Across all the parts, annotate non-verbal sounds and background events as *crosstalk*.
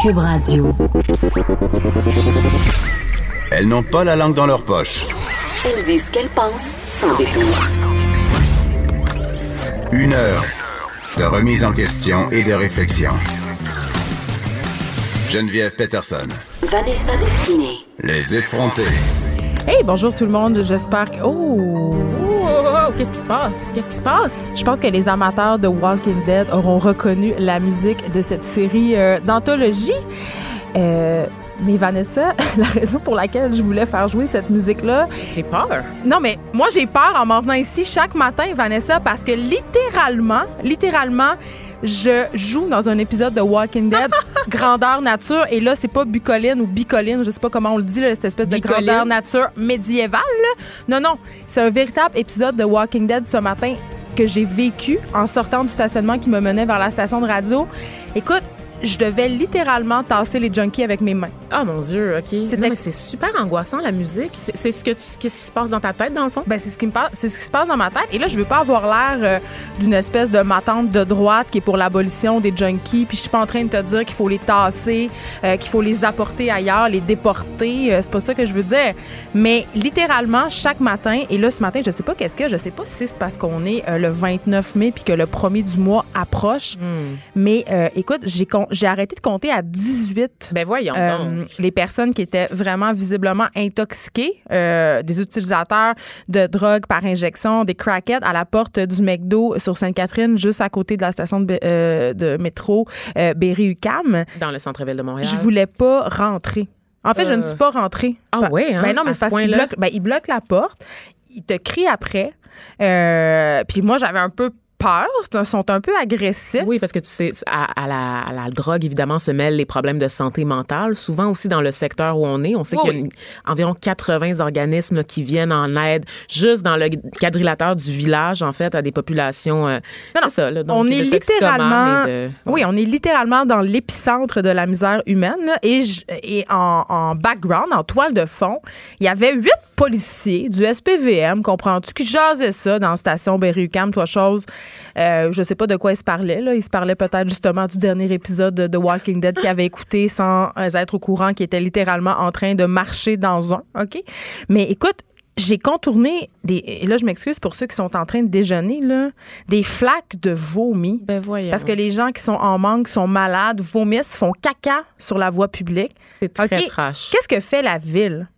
Cube Radio. Elles n'ont pas la langue dans leur poche. Elles disent ce qu'elles pensent sans détour. Une heure de remise en question et de réflexion. Geneviève Peterson. Vanessa Destinée. Les effrontés. Hey, bonjour tout le monde. J'espère que. Oh! Qu'est-ce qui se passe? Qu'est-ce qui se passe? Je pense que les amateurs de Walking Dead auront reconnu la musique de cette série euh, d'anthologie. Euh, mais Vanessa, *laughs* la raison pour laquelle je voulais faire jouer cette musique-là. J'ai peur. Non, mais moi, j'ai peur en m'en venant ici chaque matin, Vanessa, parce que littéralement, littéralement, je joue dans un épisode de Walking Dead, *laughs* grandeur nature, et là, c'est pas bucoline ou bicoline, je sais pas comment on le dit, là, cette espèce de grandeur nature médiévale. là. Non, non, c'est un véritable épisode de Walking Dead ce matin que j'ai vécu en sortant du stationnement qui me menait vers la station de radio. Écoute, je devais littéralement tasser les junkies avec mes mains. Ah, mon Dieu, OK. C'était- Non, mais c'est super angoissant, la musique. C'est ce que tu, qu'est-ce qui se passe dans ta tête, dans le fond? Ben, c'est ce qui me passe, c'est ce qui se passe dans ma tête. Et là, je veux pas avoir l'air euh, d'une espèce de matante de droite qui est pour l'abolition des junkies. Puis je suis pas en train de te dire qu'il faut les tasser, euh, qu'il faut les apporter ailleurs, les déporter. Euh, c'est pas ça que je veux dire. Mais littéralement, chaque matin, et là, ce matin, je sais pas qu'est-ce que, je sais pas si c'est parce qu'on est euh, le 29 mai puis que le premier du mois approche. Hmm. Mais euh, écoute, j'ai con- j'ai arrêté de compter à 18 Ben voyons euh, donc. les personnes qui étaient vraiment visiblement intoxiquées, euh, des utilisateurs de drogue par injection, des crackheads à la porte du McDo sur Sainte-Catherine, juste à côté de la station de, euh, de métro Berry-UQAM. Dans le centre-ville de Montréal. Je voulais pas rentrer. En fait, je ne suis pas rentrée. Ah ouais, hein, Ben non, mais c'est parce ce qu'ils bloquent, ben, ils bloquent la porte, ils te crient après. Puis moi, j'avais un peu peur. Sont un peu agressifs. Oui, parce que tu sais, à, à la, à la drogue, évidemment, se mêlent les problèmes de santé mentale. Souvent aussi dans le secteur où on est, on sait Oui, qu'il y a une- environ 80 organismes là, qui viennent en aide juste dans le quadrilatère du village, en fait, à des populations. euh, Non, c'est ça, là, donc, on est littéralement, de- oui, on est littéralement dans l'épicentre de la misère humaine. là. et je- et en, en background, en toile de fond, il y avait huit policiers du SPVM, comprends-tu, qui jasaient ça dans la station Berry-UQAM, toi chose. Euh, je sais pas de quoi ils se parlaient. Là. Ils se parlaient peut-être justement du dernier épisode de, Walking Dead qu'ils avaient écouté sans être au courant, qui était littéralement en train de marcher dans un. OK? Mais écoute, j'ai contourné des. Et là, je m'excuse pour ceux qui sont en train de déjeuner, là, des flaques de vomi. Ben voyons. Parce que les gens qui sont en manque, sont malades, vomissent, font caca sur la voie publique. c'est très OK? trash. Qu'est-ce que fait la ville?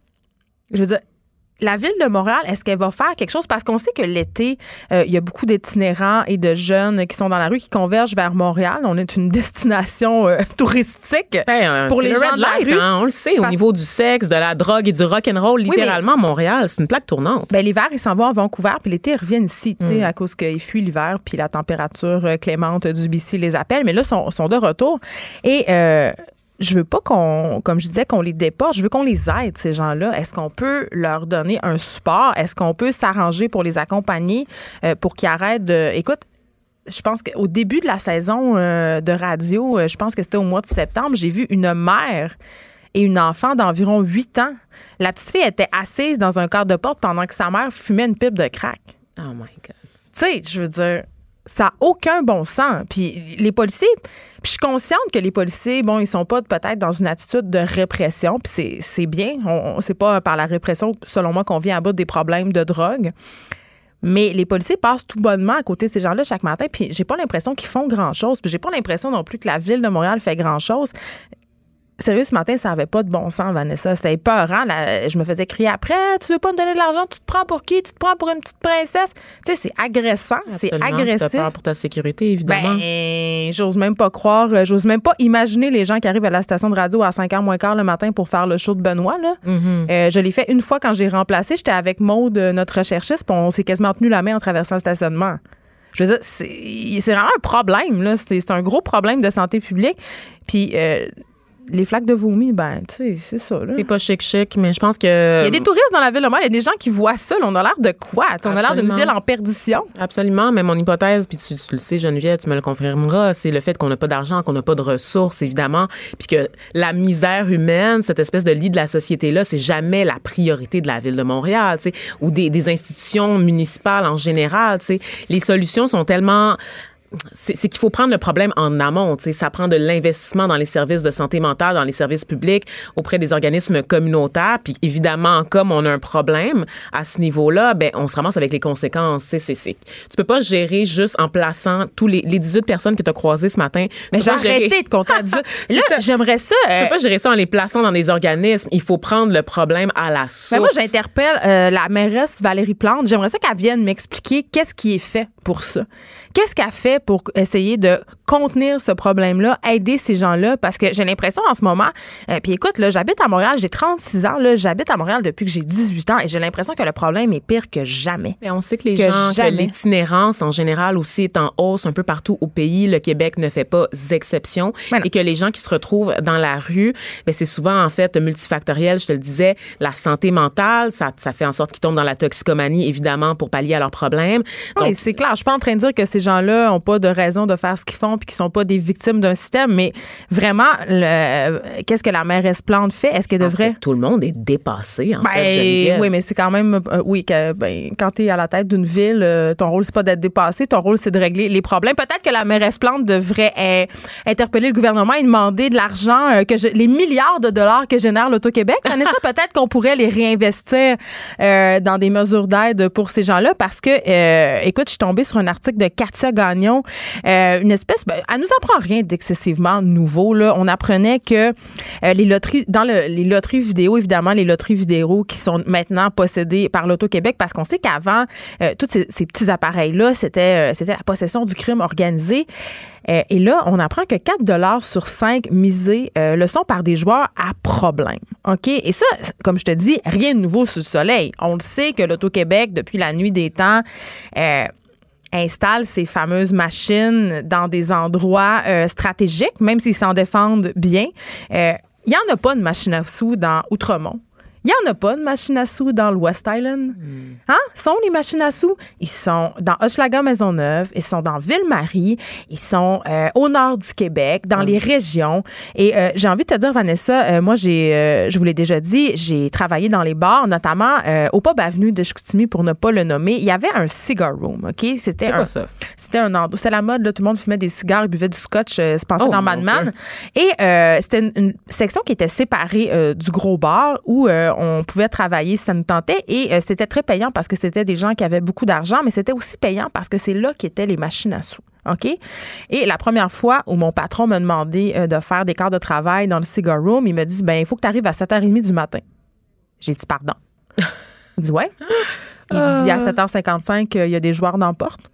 Je veux dire, la ville de Montréal, est-ce qu'elle va faire quelque chose? Parce qu'on sait que l'été, euh, il y a beaucoup d'itinérants et de jeunes qui sont dans la rue qui convergent vers Montréal. On est une *laughs* destination euh, touristique. Ben, euh, Pour les le gens red de la light, rue. hein, on le sait, au niveau du sexe, de la drogue et du rock and roll, littéralement, Montréal, c'est une plaque tournante. Ben, l'hiver, ils s'en vont à Vancouver, puis l'été, ils reviennent ici, Mm. à cause qu'ils fuient l'hiver, puis la température clémente du BC les appelle. Mais là, ils sont, sont de retour. Et euh, je veux pas qu'on, comme je disais, qu'on les déporte. Je veux qu'on les aide, ces gens-là. Est-ce qu'on peut leur donner un support? Est-ce qu'on peut s'arranger pour les accompagner, euh, pour qu'ils arrêtent de. Écoute, je pense qu'au début de la saison euh, de radio, euh, je pense que c'était au mois de septembre, j'ai vu une mère et une enfant d'environ 8 ans. La petite fille était assise dans un cadre de porte pendant que sa mère fumait une pipe de crack. Oh my God. Tu sais, je veux dire, ça n'a aucun bon sens. Puis les policiers, puis je suis consciente que les policiers, bon, ils sont pas peut-être dans une attitude de répression, puis c'est- bien. On, on- c'est pas par la répression, selon moi, qu'on vient à bout des problèmes de drogue. Mais les policiers passent tout bonnement à côté de ces gens-là chaque matin, puis j'ai pas l'impression qu'ils font grand-chose. Puis j'ai pas l'impression non plus que la ville de Montréal fait grand-chose. Sérieux, ce matin, ça n'avait pas de bon sens, Vanessa. C'était épeurant. Là, je me faisais crier après Tu veux pas me donner de l'argent? Tu te prends pour qui? Tu te prends pour une petite princesse? Tu sais, c'est agressant. C'est agressif. T'as peur pour ta sécurité, évidemment. Ben, j'ose même pas croire, euh, j'ose même pas imaginer les gens qui arrivent à la station de radio à 5h moins quart le matin pour faire le show de Benoît. Là. Mm-hmm. Euh, je l'ai fait une fois quand j'ai remplacé. J'étais avec Maude, euh, notre recherchiste, puis on s'est quasiment tenu la main en traversant le stationnement. Je veux dire, c'est c'est vraiment un problème. là. C'est c'est un gros problème de santé publique. Puis euh, les flaques de vomi, ben, tu sais, c'est ça. Là. C'est pas chic-chic, mais je pense que. Il y a des touristes dans la ville de Montréal. Il y a des gens qui voient ça. là. On a l'air de quoi? On a l'air d'une ville en perdition. Absolument, mais mon hypothèse, puis tu, tu le sais, Geneviève, tu me le confirmeras, c'est le fait qu'on n'a pas d'argent, qu'on n'a pas de ressources, évidemment, puis que la misère humaine, cette espèce de lit de la société-là, c'est jamais la priorité de la ville de Montréal, tu sais, ou des, des institutions municipales en général, tu sais. Les solutions sont tellement c'est qu'il faut prendre le problème en amont. Tu sais, ça prend de l'investissement dans les services de santé mentale, dans les services publics, auprès des organismes communautaires. Puis évidemment, comme on a un problème à ce niveau-là, ben on se ramasse avec les conséquences. Tu c'est, c'est- tu peux pas gérer juste en plaçant tous les, les 18 personnes que tu as croisées ce matin. Tu Mais j'ai arrêté de compter à *laughs* 18. Là, j'aimerais ça. Tu euh, peux pas gérer ça en les plaçant dans des organismes. Il faut prendre le problème à la source. Ben moi, j'interpelle euh, la mairesse Valérie Plante. J'aimerais ça qu'elle vienne m'expliquer qu'est-ce qui est fait pour ça. Qu'est-ce qu'elle fait pour essayer de contenir ce problème-là, aider ces gens-là? Parce que j'ai l'impression en ce moment, euh, puis écoute, là, j'habite à Montréal, j'ai 36 ans, là, j'habite à Montréal depuis que j'ai 18 ans et j'ai l'impression que le problème est pire que jamais. Mais on sait que les Que gens, que l'itinérance en général aussi est en hausse un peu partout au pays. Le Québec ne fait pas exception. Et que les gens qui se retrouvent dans la rue, ben c'est souvent en fait multifactoriel. Je te le disais, la santé mentale, ça, ça fait en sorte qu'ils tombent dans la toxicomanie, évidemment, pour pallier à leurs problèmes. Oui, c'est clair. Je suis pas en train de dire que ces gens-là n'ont pas de raison de faire ce qu'ils font puis qu'ils sont pas des victimes d'un système, mais vraiment, qu'est-ce que la mairesse Plante fait? Est-ce qu'elle devrait... que tout le monde est dépassé, en fait, Ben, Geneviève. oui, mais c'est quand même, euh, oui, que, ben, quand tu es à la tête d'une ville, euh, ton rôle, c'est pas d'être dépassé, ton rôle, c'est de régler les problèmes. Peut-être que la mairesse Plante devrait euh, interpeller le gouvernement et demander de l'argent, que je- les milliards de dollars que génère l'Auto-Québec. *laughs* Peut-être qu'on pourrait les réinvestir dans des mesures d'aide pour ces gens-là parce que, écoute, je suis tombée sur un article de Katia Gagnon, euh, une espèce, ben, elle nous apprend rien d'excessivement nouveau. On apprenait que euh, les loteries, dans le- les loteries vidéo, évidemment, les loteries vidéo qui sont maintenant possédées par l'Auto-Québec, parce qu'on sait qu'avant, euh, tous ces, petits appareils-là, c'était, la possession du crime organisé. Et là, on apprend que 4 dollars sur 5 misés le sont par des joueurs à problème. OK? Et ça, comme je te dis, rien de nouveau sous le soleil. On le sait que l'Auto-Québec, depuis la nuit des temps, installe ces fameuses machines dans des endroits euh, stratégiques, même s'ils s'en défendent bien. Euh, Il n'y en a pas de machine à sous dans Outremont. Il n'y en a pas de machine à sous dans le West Island. Hein? Sont les machines à sous? Ils sont dans Hochelaga Maisonneuve, ils sont dans Ville-Marie, ils sont euh, au nord du Québec, dans les régions. Et euh, j'ai envie de te dire, Vanessa, euh, moi, j'ai, je vous l'ai déjà dit, j'ai travaillé dans les bars, notamment au Pub Avenue de Chicoutimi, pour ne pas le nommer. Il y avait un cigar room, OK? C'était un, quoi ça? c'était un endroit. C'était la mode, là. Tout le monde fumait des cigares, ils buvaient du scotch, se pensait Oh, dans mon Mad Men. Dieu. Et c'était une, une section qui était séparée du gros bar où on pouvait travailler si ça nous tentait. Et euh, c'était très payant parce que c'était des gens qui avaient beaucoup d'argent, mais c'était aussi payant parce que c'est là qu'étaient les machines à sous. OK? Et la première fois où mon patron m'a demandé euh, de faire des quarts de travail dans le cigar room, il me dit ben il faut que tu arrives à 7h30 du matin. J'ai dit pardon. Il dit ouais. Il dit à 7h55, euh, il y a des joueurs dans la porte.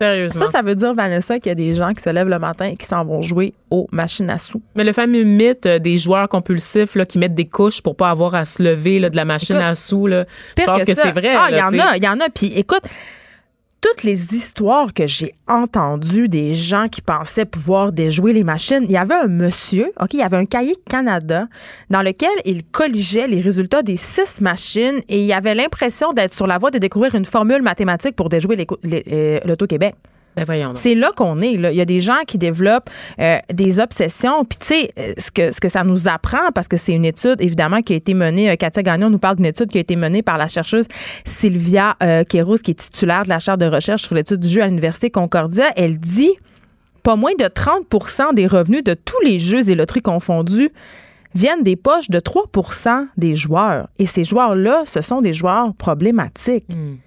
Sérieusement. Ça, ça veut dire, Vanessa, qu'il y a des gens qui se lèvent le matin et qui s'en vont jouer aux machines à sous. Mais le fameux mythe euh, des joueurs compulsifs là, qui mettent des couches pour pas avoir à se lever là, de la machine Écoute, à sous, là, je pense que, ça. c'est vrai. Ah, il y en a, il y en a. Puis écoute, toutes les histoires que j'ai entendues des gens qui pensaient pouvoir déjouer les machines, il y avait un monsieur, OK, il y avait un cahier Canada dans lequel il colligeait les résultats des six machines et il avait l'impression d'être sur la voie de découvrir une formule mathématique pour déjouer euh, l'Auto-Québec. Ben. C'est là qu'on est. Là. Il y a des gens qui développent euh, des obsessions. Puis, tu sais, euh, ce que, ce que ça nous apprend, parce que c'est une étude, évidemment, qui a été menée, euh, Katia Gagnon nous parle d'une étude qui a été menée par la chercheuse Sylvia euh, Kéros, qui est titulaire de la chaire de recherche sur l'étude du jeu à l'Université Concordia. Elle dit pas moins de 30% des revenus de tous les jeux et loteries confondus viennent des poches de 3% des joueurs. Et ces joueurs-là, ce sont des joueurs problématiques. Problématiques.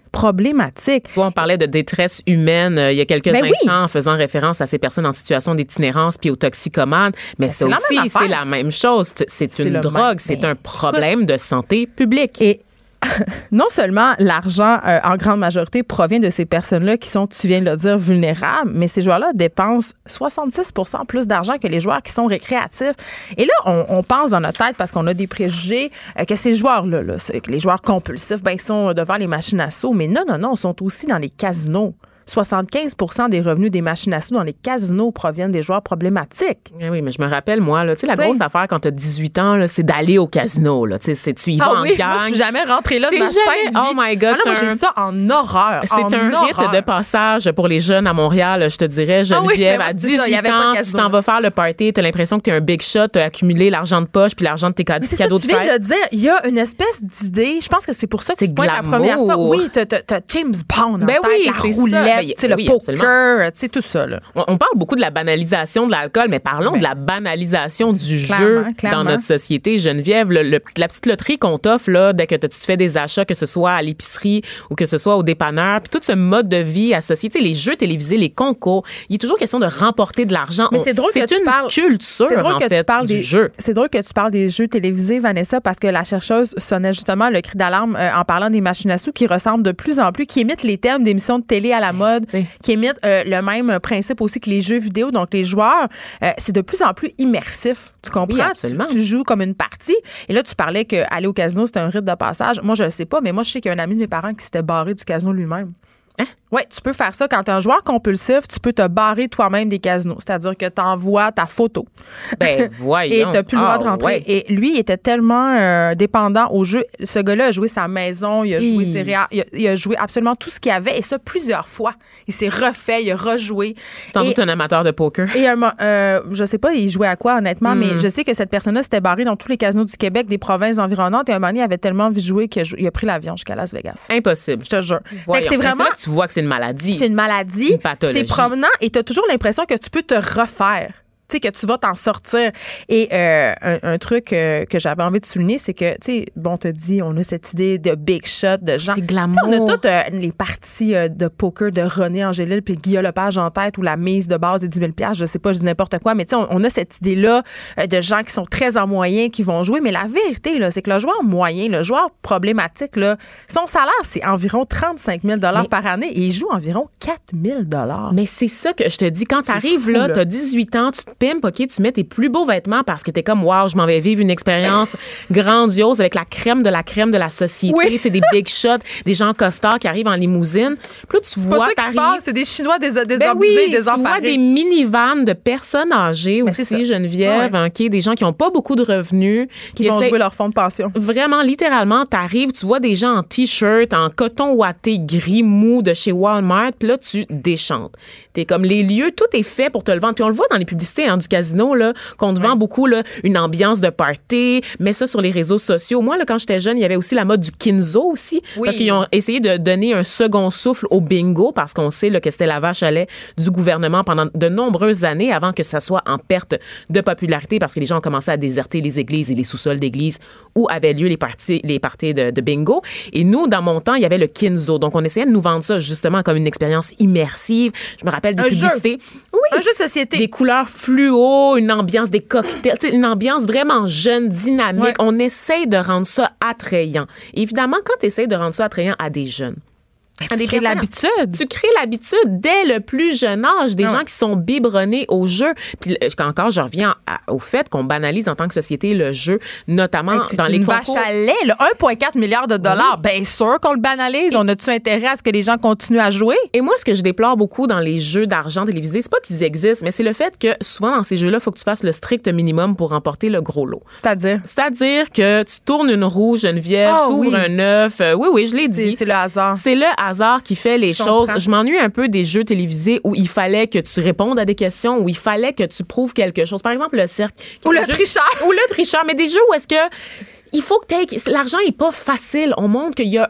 Vois, on parlait de détresse humaine euh, il y a quelques Ben oui. instants en faisant référence à ces personnes en situation d'itinérance puis aux toxicomanes. Mais ça c'est la aussi, c'est la même chose. C'est une drogue, c'est Ben, un problème de santé publique. Et *laughs* non seulement l'argent, euh, en grande majorité, provient de ces personnes-là qui sont, tu viens de le dire, vulnérables, mais ces joueurs-là dépensent 66% plus d'argent que les joueurs qui sont récréatifs. Et là, on, on pense dans notre tête, parce qu'on a des préjugés, euh, que ces joueurs-là, là, les joueurs compulsifs, ben, ils sont devant les machines à sous. Mais non, non, non, ils sont aussi dans les casinos. 75% des revenus des machines à sous dans les casinos proviennent des joueurs problématiques. Eh Oui, mais je me rappelle, moi, là, tu la Tu grosse affaire quand tu as 18 ans, c'est d'aller au casino. Là, tu c'est- tu y vas Ah en oui, gang. moi, je suis jamais rentrée là de ma jamais- vie. Oh my God, Ah non, moi, j'ai ça en horreur. C'est un horreur. rite de passage pour les jeunes à Montréal, je te dirais. Ah oui, Geneviève, moi, à c'est ça, 18 il y avait pas de ans, tu t'en vas faire le party, tu as l'impression que tu es un big shot, tu as accumulé l'argent de poche puis l'argent de tes cad- Mais c'est ça, cadeaux tu de viens de le dire. Il y a une espèce d'idée. Je pense que c'est pour ça que C'est tu la première fois. Oui, t'as, t'as- t'as James Bond en Ben oui, la roulette, roulette, ben, le oui, poker, sais, tout ça. Là. On, on parle beaucoup de la banalisation de l'alcool, mais parlons de la banalisation du Ben, Clairement, jeu clairement. dans notre société. Geneviève, le- le- la petite loterie qu'on t'offre là, dès que tu te fais des achats, que ce soit à l'épicerie ou que ce soit au dépanneur, puis tout ce mode de vie associé, les jeux télévisés, les concours, il est toujours question de remporter de l'argent. Mais c'est drôle que tu une parles- culture C'est drôle en que fait tu parles du des jeu. C'est drôle que tu parles des jeux télévisés, Vanessa, parce que la chercheuse sonnait justement le cri d'alarme euh, en parlant des machines à sous qui ressemblent de plus en plus, qui imitent les thèmes d'émissions de télé à la mode, T'sais. qui imitent euh, le même principe aussi que les jeux vidéo. Donc les joueurs, euh, c'est de plus en plus immersif. Tu comprends? Oui, absolument. Tu, tu joues comme une partie. Et là, tu parlais qu'aller au casino, c'était un rite de passage. Moi, je le sais pas, mais moi, je sais qu'il y a un ami de mes parents qui s'était barré du casino lui-même. Hein? Oui, tu peux faire ça. Quand tu es un joueur compulsif, tu peux te barrer toi-même des casinos. C'est-à-dire que tu envoies ta photo. Ben *laughs* Et voyons. t'as plus le droit Ah, de rentrer. ouais. Et lui, il était tellement euh, dépendant au jeu. Ce gars-là a joué sa maison, il a joué ses réa- il a, il a joué absolument tout ce qu'il avait, et ça plusieurs fois. Il s'est refait, il a rejoué. Sans Et- doute un amateur de poker. et un euh, je sais pas, il jouait à quoi, honnêtement, Hmm. mais je sais que cette personne-là s'était barrée dans tous les casinos du Québec, des provinces environnantes, et un moment donné, il avait tellement jouer qu'il a, il a pris l'avion jusqu'à Las Vegas. Impossible. Je te jure. C'est vraiment. là que tu vois que c'est une maladie. C'est une maladie. Une pathologie. C'est promenant et tu as toujours l'impression que tu peux te refaire. Tu sais, que tu vas t'en sortir. Et euh, un, un truc euh, que j'avais envie de souligner, c'est que, tu sais, bon, on te dit, on a cette idée de big shot, de gens. C'est Tu glamour. On a toutes euh, les parties de poker de René Angélil puis Guillaume Lepage en tête ou la mise de base des 10 000 Je sais pas, je dis n'importe quoi, mais tu sais, on, on a cette idée-là de gens qui sont très en moyen, qui vont jouer. Mais la vérité, là, c'est que le joueur moyen, le joueur problématique, là, son salaire, c'est environ 35 000 Mais- par année et il joue environ 4 000 Mais c'est ça que je te dis. Quand C'est t'arrives fou, là, là. t'as 18 ans, tu te OK, tu mets tes plus beaux vêtements parce que t'es comme, wow, je m'en vais vivre une expérience *laughs* grandiose avec la crème de la crème de la société. Oui. Sais, des big shots, des gens costards qui arrivent en limousine. Puis là, tu C'est vois, qui c'est des Chinois des, des Ben abusés, oui, des tu vois des minivans de personnes âgées Ben, c'est aussi. Geneviève, OK, des gens qui ont pas beaucoup de revenus, qui vont essaient- jouer leur fonds de pension. Vraiment, littéralement, t'arrives, tu vois des gens en t-shirt, en coton ouaté gris mou de chez Walmart, puis là, tu déchantes. T'es comme les lieux, tout est fait pour te le vendre. Puis on le voit dans les publicités hein, du casino, là, qu'on te vend beaucoup là, une ambiance de party, mets ça sur les réseaux sociaux. Moi, là, quand j'étais jeune, il y avait aussi la mode du kinzo aussi, Oui. parce qu'ils ont essayé de donner un second souffle au bingo, parce qu'on sait là, que c'était la vache à lait du gouvernement pendant de nombreuses années avant que ça soit en perte de popularité, parce que les gens ont commencé à déserter les églises et les sous-sols d'églises où avaient lieu les parties, les parties de, de bingo. Et nous, dans mon temps, il y avait le kinzo. Donc, on essayait de nous vendre ça justement comme une expérience immersive. Je me rappelle des Un jeu. Oui. Un jeu de société. Des couleurs fluo, une ambiance, des cocktails, une ambiance vraiment jeune, dynamique. Ouais. On essaye de rendre ça attrayant. Évidemment, quand tu essayes de rendre ça attrayant à des jeunes, à des crées l'habitude. Tu crées l'habitude dès le plus jeune âge, des Ah ouais. gens qui sont biberonnés au jeu. Puis euh, encore, je reviens à- au fait qu'on banalise en tant que société le jeu, notamment C'est dans les une concours. vache à lait, là, 1,4 milliard de dollars. Bien sûr qu'on le banalise. On a-tu intérêt à ce que les gens continuent à jouer? Et moi, ce que je déplore beaucoup dans les jeux d'argent télévisés, c'est pas qu'ils existent, mais c'est le fait que souvent dans ces jeux-là, il faut que tu fasses le strict minimum pour remporter le gros lot. C'est-à-dire? C'est-à-dire que tu tournes une roue, Geneviève, Ah, tu ouvres oui. un œuf. Euh, oui, oui, je l'ai dit. c'est le hasard. C'est le hasard qui fait les Je choses. comprends. Je m'ennuie un peu des jeux télévisés où il fallait que tu répondes à des questions, où il fallait que tu prouves quelque chose. Par exemple, le cirque. Ou le jeu- tricheur. Ou le tricheur. Mais des jeux où est-ce que il faut que l'argent est pas facile. On montre qu'il y a,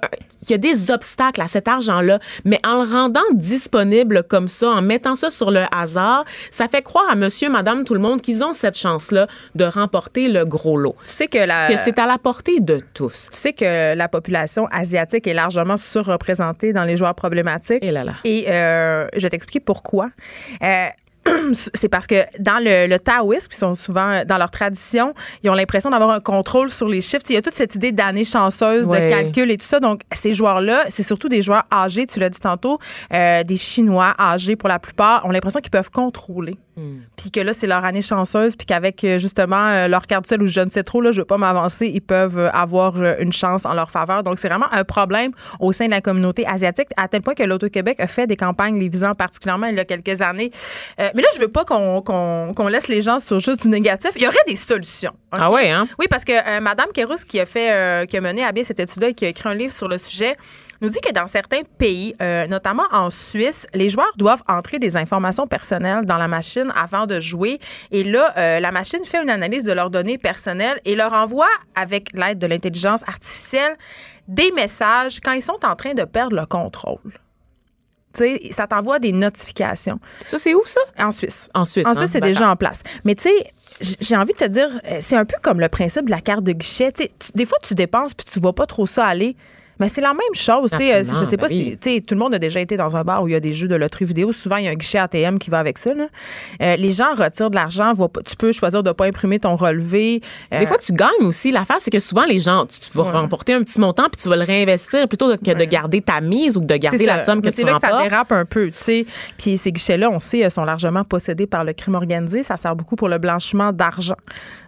y a des obstacles à cet argent-là, mais en le rendant disponible comme ça, en mettant ça sur le hasard, ça fait croire à monsieur, madame, tout le monde qu'ils ont cette chance-là de remporter le gros lot. Tu sais que la... Que c'est à la portée de tous. Tu sais que la population asiatique est largement surreprésentée dans les joueurs problématiques. Et là là. Et euh, je vais t'expliquer pourquoi. Euh, c'est parce que dans le, le taoïsme, ils sont souvent dans leur tradition, ils ont l'impression d'avoir un contrôle sur les chiffres. Il y a toute cette idée d'année chanceuse, Ouais. de calcul et tout ça. Donc, ces joueurs-là, c'est surtout des joueurs âgés, tu l'as dit tantôt, euh, des Chinois âgés pour la plupart, ont l'impression qu'ils peuvent contrôler. Puis que là, c'est leur année chanceuse, puis qu'avec euh, justement euh, leur carte ou je ne sais trop, là, je veux pas m'avancer, ils peuvent euh, avoir euh, une chance en leur faveur. Donc, c'est vraiment un problème au sein de la communauté asiatique, à tel point que l'Auto-Québec a fait des campagnes les visant particulièrement il y a quelques années. Euh, mais là, je veux pas qu'on qu'on qu'on laisse les gens sur juste du négatif. Il y aurait des solutions. Ah ouais, hein? Oui, parce que euh, Madame Kérousse, qui a fait, euh, qui a mené à bien cette étude-là et qui a écrit un livre sur le sujet, nous dit que dans certains pays, euh, notamment en Suisse, les joueurs doivent entrer des informations personnelles dans la machine avant de jouer. Et là, euh, la machine fait une analyse de leurs données personnelles et leur envoie, avec l'aide de l'intelligence artificielle, des messages quand ils sont en train de perdre le contrôle. Tu sais, ça t'envoie des notifications. Ça, c'est où, ça? En Suisse. En Suisse. En hein? Suisse, c'est D'accord. déjà en place. Mais tu sais, j'ai envie de te dire, euh, c'est un peu comme le principe de la carte de guichet. Tu sais, tu- des fois, tu dépenses puis tu vois pas trop ça aller. Mais c'est la même chose. tu sais, euh, je sais pas ben si oui. tu sais, tout le monde a déjà été dans un bar où il y a des jeux de loterie vidéo. Souvent, il y a un guichet ATM qui va avec ça. là. Euh, les gens retirent de l'argent. Tu peux choisir de pas imprimer ton relevé. Euh, Des fois, tu gagnes aussi. L'affaire, c'est que souvent, les gens, tu, tu vas remporter un petit montant puis tu vas le réinvestir plutôt que de garder ta mise ou de garder la somme que tu C'est là que ça remportes. dérape un peu, tu sais. Puis ces guichets-là, on sait, sont largement possédés par le crime organisé. Ça sert beaucoup pour le blanchiment d'argent.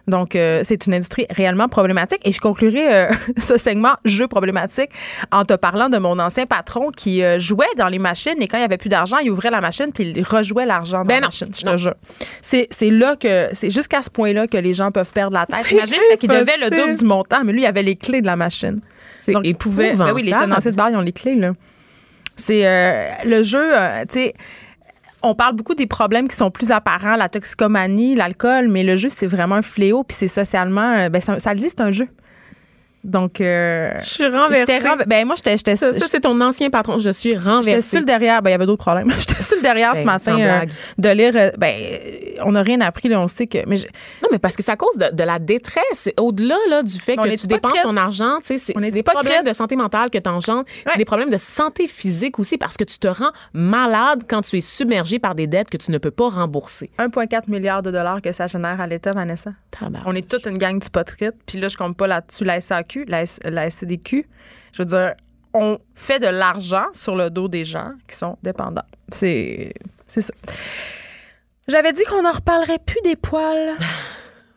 Donc, euh, c'est une industrie réellement problématique. Et je conclurai euh, *laughs* ce segment jeu problématique en te parlant de mon ancien patron qui euh, jouait dans les machines et quand il n'y avait plus d'argent, il ouvrait la machine puis il rejouait l'argent dans Ben la non, machine. Je te jure. C'est c'est là que, c'est jusqu'à ce point-là que les gens peuvent perdre la tête. Imagine, c'est qu'il devait le double du montant, mais lui, il avait les clés de la machine. C'est Donc, il pouvait. Ben oui, les tenanciers de bar, ils ont les clés, là. C'est euh, le jeu, euh, tu sais. On parle beaucoup des problèmes qui sont plus apparents, la toxicomanie, l'alcool, mais le jeu, c'est vraiment un fléau, puis c'est socialement. euh, Ben, ça, ça le dit, c'est un jeu. Donc, euh, Je suis renversée. j'étais renve- Ben, moi, j'étais. j'étais- Ça, ça, c'est ton ancien patron. Je suis J'étais renversée. sur le derrière. Ben, il y avait d'autres problèmes. *laughs* J'étais sur le derrière ce Ben, matin euh, de lire. euh, ben, on n'a rien appris, là, on sait que. Mais je- Non, mais parce que c'est à cause de, de la détresse. Au-delà là, du fait On que tu dépenses ton argent, tu sais, c'est des problèmes de santé mentale que tu engendres. Ouais. C'est des problèmes de santé physique aussi parce que tu te rends malade quand tu es submergé par des dettes que tu ne peux pas rembourser. 1,4 milliard de dollars que ça génère à l'État, Vanessa. On est toute une gang d'hypocrites. Puis là, je compte pas là-dessus la SAQ, la, S- la SCDQ. Je veux dire, on fait de l'argent sur le dos des gens qui sont dépendants. C'est c'est ça. J'avais dit qu'on n'en reparlerait plus des poils,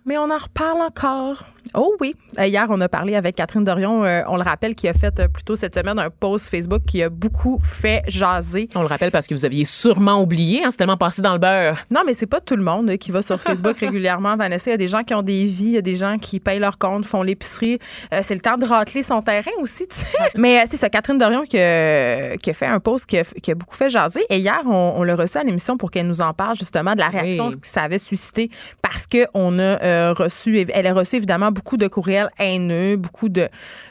mais on en reparle encore. Oh oui. Euh, Hier, on a parlé avec Catherine Dorion, euh, on le rappelle, qui a fait euh, plutôt cette semaine un post Facebook qui a beaucoup fait jaser. On le rappelle parce que vous aviez sûrement oublié, hein, c'est tellement passé dans le beurre. Non, mais c'est pas tout le monde qui va sur Facebook *laughs* régulièrement, Vanessa. Il y a des gens qui ont des vies, il y a des gens qui payent leur compte, font l'épicerie. Euh, c'est le temps de racler son terrain aussi, tu sais. Mais c'est ça, Catherine Dorion qui a, qui a fait un post qui a, qui a beaucoup fait jaser. Et hier, on, on l'a reçu à l'émission pour qu'elle nous en parle justement de la réaction Oui. que ça avait suscité parce que on a reçu, elle a reçu évidemment beaucoup de courriels haineux, beaucoup de,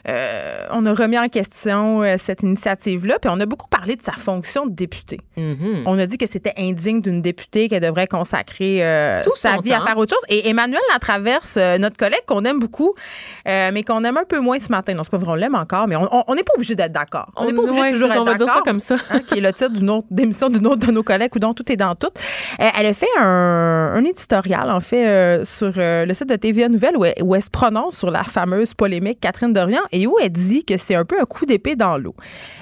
euh, on a remis en question euh, cette initiative-là, puis on a beaucoup parlé de sa fonction de députée. Mhm. On a dit que c'était indigne d'une députée qu'elle devrait consacrer euh, Tout sa vie à temps. faire autre chose. Et Emmanuel Latraverse, euh, notre collègue qu'on aime beaucoup, euh, mais qu'on aime un peu moins ce matin. Non, c'est pas vrai, on l'aime encore, mais on- n'est pas obligé d'être d'accord. On n'est pas obligé ouais, toujours c'est être ça, on va dire ça d'accord, comme ça. hein, qui est le titre d'une autre d'émission d'une autre de nos collègues ou dont tout est dans tout. Euh, elle a fait un, un éditorial, en fait, sur le site de TVA Nouvelle où elle, où elle se prononce sur la fameuse polémique Catherine Dorion et où elle dit que c'est un peu un coup d'épée dans l'eau.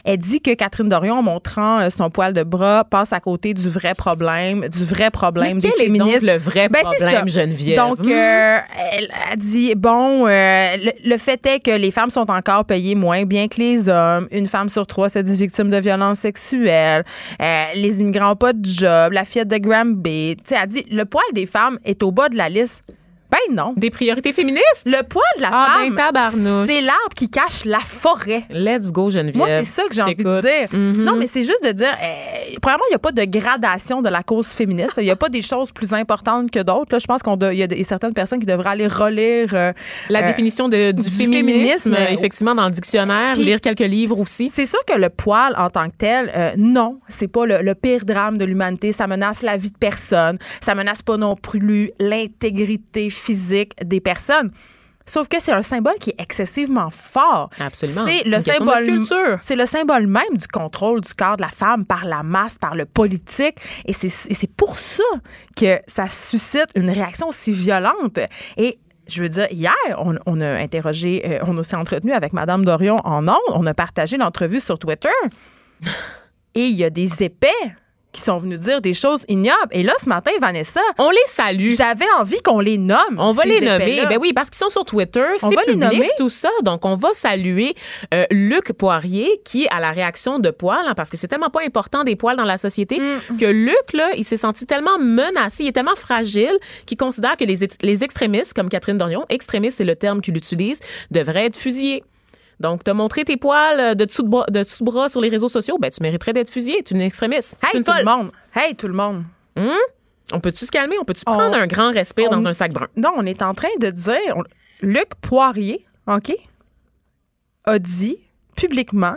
Elle dit que Catherine Dorion, en montrant euh, son poil de bras, passe à côté du vrai problème, du vrai problème Mais des quel est donc féministes. le vrai Ben, problème. Geneviève? Donc, euh, elle a dit, bon, euh, le, le fait est que les femmes sont encore payées moins bien que les hommes. Une femme sur trois se dit victime de violences sexuelles. Euh, les immigrants n'ont pas de job. La fillette de Granby. Tu sais, elle dit, le poil des femmes est au bas de la liste. Ben non. Des priorités féministes? Le poil de la Ah, ben, femme, c'est l'arbre qui cache la forêt. Let's go, Geneviève. Moi, c'est ça que j'ai envie de dire. Mhm. Non, mais c'est juste de dire, euh, premièrement, il n'y a pas de gradation de la cause féministe. Il n'y a pas des choses plus importantes que d'autres. Je pense qu'il y a des- certaines personnes qui devraient aller relire. euh, La euh, définition de, du, du féminisme, féminisme, effectivement, dans le dictionnaire, lire quelques livres aussi. C'est sûr que le poil en tant que tel, euh, non, c'est pas le, le pire drame de l'humanité. Ça menace la vie de personne. Ça menace pas non plus l'intégrité physique des personnes. Sauf que c'est un symbole qui est excessivement fort. Absolument. C'est le symbole culture. C'est le symbole même du contrôle du corps de la femme par la masse, par le politique. Et c'est pour ça que ça suscite une réaction aussi violente. Et je veux dire, hier, on, on a interrogé, euh, on s'est entretenu avec Madame Dorion en ondes, on a partagé l'entrevue sur Twitter. *laughs* Et il y a des épais qui sont venus dire des choses ignobles. Et là, ce matin, Vanessa, On les salue. j'avais envie qu'on les nomme. On va les nommer. Ben oui, parce qu'ils sont sur Twitter, On c'est va les nommer. tout ça. Donc, on va saluer euh, Luc Poirier, qui, à la réaction de poils, hein, parce que c'est tellement pas important des poils dans la société, Mm. que Luc, là, il s'est senti tellement menacé, il est tellement fragile, qu'il considère que les, les extrémistes, comme Catherine Dorion, extrémistes, c'est le terme qu'il utilise, devraient être fusillés. Donc, t'as montré tes poils euh, de dessous de, bras, de dessous de bras sur les réseaux sociaux, ben, tu mériterais d'être fusillé. Tu es une extrémiste. Hey, une tout le monde. Hey, tout le monde. On peut-tu se calmer? On peut-tu On- prendre un grand respire dans un sac brun? Non, on est en train de dire. on- Luc Poirier, OK, a dit publiquement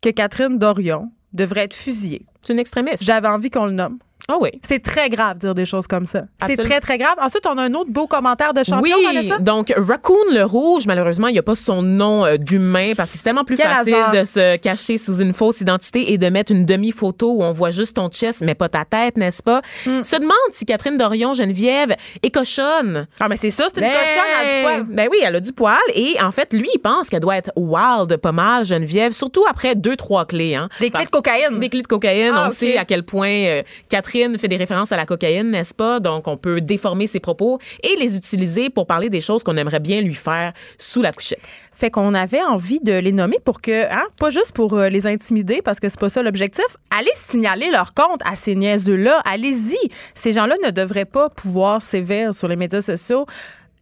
que Catherine Dorion devrait être fusillé. C'est une extrémiste. J'avais envie qu'on le nomme. Ah oui. C'est très grave de dire des choses comme ça. C'est très, très grave. Ensuite, on a un autre beau commentaire de champion, oui, Vanessa. donc Raccoon le rouge, malheureusement, il n'y a pas son nom euh, d'humain parce que c'est tellement plus Quel facile hasard. de se cacher sous une fausse identité et de mettre une demi-photo où on voit juste ton chest mais pas ta tête, n'est-ce pas? Hmm. Se demande si Catherine Dorion Geneviève est cochonne. Ah, mais c'est ça, c'est une Ben, cochonne à du poil. Ben oui, elle a du poil et en fait, lui, il pense qu'elle doit être wild pas mal, Geneviève, surtout après deux, trois clés. Hein, Des clés de cocaïne. Des clés de cocaïne. Ah, on sait à quel point euh, Catherine fait des références à la cocaïne, n'est-ce pas? Donc, on peut déformer ses propos et les utiliser pour parler des choses qu'on aimerait bien lui faire sous la couchette. Fait qu'on avait envie de les nommer pour que, hein, pas juste pour euh, les intimider, parce que c'est pas ça l'objectif, allez signaler leur compte à ces niaiseux-là. Allez-y. Ces gens-là ne devraient pas pouvoir sévir sur les médias sociaux.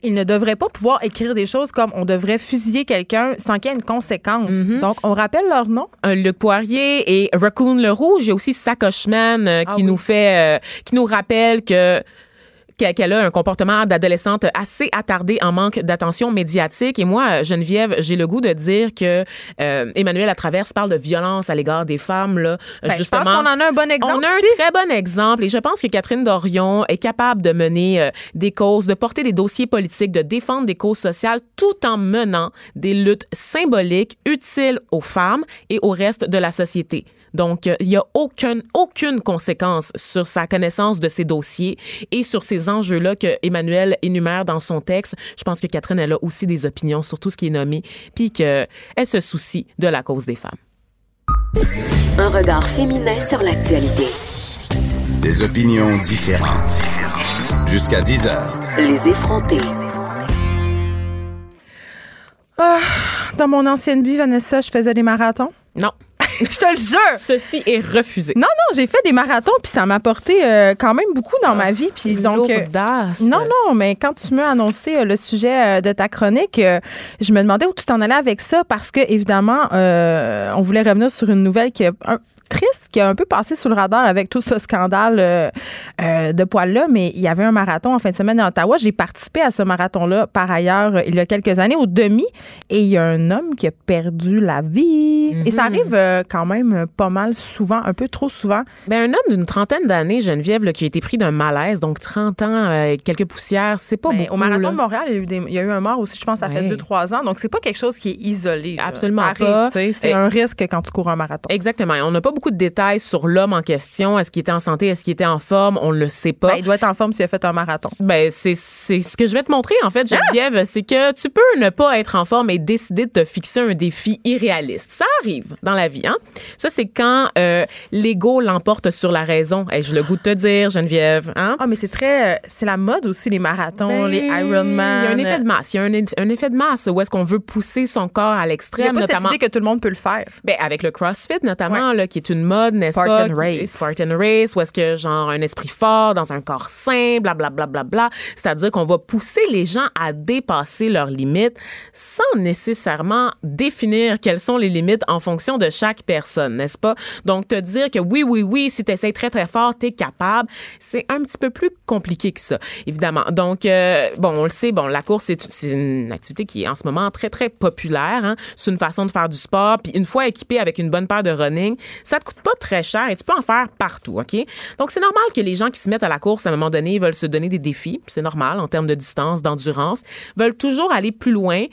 Ils ne devraient pas pouvoir écrire des choses comme on devrait fusiller quelqu'un sans qu'il y ait une conséquence. Donc, on rappelle leur nom. Un Luc Poirier et Raccoon le Rouge. Il y a aussi Sacochman euh, Ah qui oui. nous fait, euh, qui nous rappelle que qu'elle a un comportement d'adolescente assez attardé en manque d'attention médiatique. Et moi, Geneviève, j'ai le goût de dire que euh, Emmanuel Latraverse parle de violence à l'égard des femmes. Là, Ben, je justement, pense qu'on en a un bon exemple on a un ici. très bon exemple et je pense que Catherine Dorion est capable de mener euh, des causes, de porter des dossiers politiques, de défendre des causes sociales tout en menant des luttes symboliques utiles aux femmes et au reste de la société. Donc, euh, il n'y a aucune, aucune conséquence sur sa connaissance de ces dossiers et sur ces enjeux-là que Emmanuel énumère dans son texte. Je pense que Catherine, elle a aussi des opinions sur tout ce qui est nommé, puis qu'elle se soucie de la cause des femmes. Un regard féminin sur l'actualité. Des opinions différentes. Jusqu'à 10 heures. Les effrontés. Dans mon ancienne vie, Vanessa, je faisais des marathons. Non, je te le jure! ceci est refusé. Non, non, j'ai fait des marathons, puis ça m'a apporté euh, quand même beaucoup dans ma vie. Puis donc, euh, non, non, mais quand tu m'as annoncé euh, le sujet euh, de ta chronique, je me demandais où tu t'en allais avec ça parce que, évidemment, on voulait revenir sur une nouvelle qui est un- triste, qui a un peu passé sous le radar avec tout ce scandale euh, euh, de poils-là, mais il y avait un marathon en fin de semaine à Ottawa. J'ai participé à ce marathon-là, par ailleurs, euh, il y a quelques années, au demi, et il y a un homme qui a perdu la vie. Et ça arrive euh, quand même pas mal souvent, un peu trop souvent. Ben, un homme d'une trentaine d'années, Geneviève, là, qui a été pris d'un malaise, donc 30 ans, quelques poussières, c'est pas Ben, beaucoup. au marathon là. de Montréal, il y, a eu des- il y a eu un mort aussi, je pense, ça fait Ouais. 2-3 ans. Donc, c'est pas quelque chose qui est isolé. là. Absolument Ça arrive, pas. C'est un risque quand tu cours un marathon. Exactement. On n'a pas beaucoup de détails sur l'homme en question. Est-ce qu'il était en santé? Est-ce qu'il était en forme? On ne le sait pas. Ben, il doit être en forme s'il a fait un marathon. Ben, c'est c'est ce que je vais te montrer, en fait, Ah! Geneviève. C'est que tu peux ne pas être en forme et décider de te fixer un défi irréaliste. Ça arrive dans la vie, hein? Ça, c'est quand euh, l'ego l'emporte sur la raison. Hey, j'ai le goût de te dire, Geneviève, hein? Ah, mais c'est très. euh, C'est la mode aussi, les marathons, Ben, les Ironman. Il y a un effet de masse. Il y a un, un effet de masse où est-ce qu'on veut pousser son corps à Il n'y a l'extrême, pas cette notamment. idée que tout le monde peut le faire. Ben, avec le CrossFit, notamment, là, qui est une mode, n'est-ce pas? Spartan qui- Race. Spartan Race, où est-ce que, genre, un esprit fort dans un corps sain, blablabla. Bla, bla, bla. C'est-à-dire qu'on va pousser les gens à dépasser leurs limites sans nécessairement définir quelles sont les limites en fonction de chaque personne, n'est-ce pas? Donc, te dire que oui, oui, oui, si tu essaies très, très fort, tu es capable, c'est un petit peu plus compliqué que ça, évidemment. Donc, euh, bon, on le sait, bon, la course, c'est c'est une activité qui est en ce moment très, très populaire. Hein? C'est une façon de faire du sport. Puis une fois équipé avec une bonne paire de running, ça te coûte pas très cher et tu peux en faire partout, OK? Donc, c'est normal que les gens qui se mettent à la course, à un moment donné, veulent se donner des défis. C'est normal en termes de distance, d'endurance, veulent toujours aller plus loin.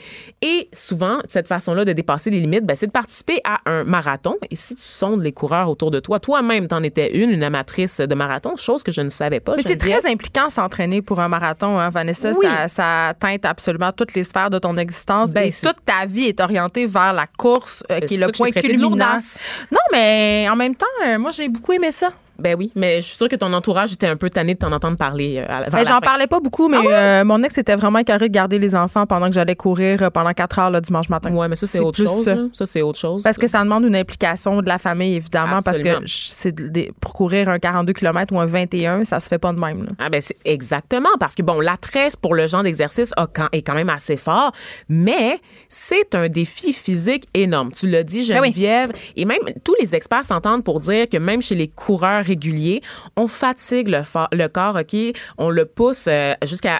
Et souvent, cette façon-là de dépasser les limites, ben, c'est de participer à un marathon. Et si tu sondes les coureurs autour de toi, toi-même, t'en étais une, une amatrice de marathon, chose que je ne savais pas. Mais c'est très impliquant s'entraîner pour un marathon, hein, Vanessa. Oui. Ça, ça teinte absolument toutes les sphères de ton existence. Ben, et toute ta vie est orientée vers la course, euh, Ben, qui est le point culminant. Non, mais en même temps, euh, moi, j'ai beaucoup aimé ça. Ben oui, mais je suis sûre que ton entourage était un peu tanné de t'en entendre parler. euh, Ben, j'en parlais pas beaucoup, mais euh, mon ex était vraiment carré de garder les enfants pendant que j'allais courir euh, pendant quatre heures le dimanche matin. Ouais, mais ça, c'est autre chose. ça. là. Ça, c'est autre chose. Parce que ça demande une implication de la famille, évidemment, Absolument. parce que des- pour courir un 42 km ou un 21, ça se fait pas de même. là. Ah ben c'est exactement parce que bon l'attrait pour le genre d'exercice est quand même assez fort, mais c'est un défi physique énorme. Tu l'as dit Ben oui. Geneviève et même tous les experts s'entendent pour dire que même chez les coureurs on fatigue le, le corps, OK, on le pousse euh, jusqu'à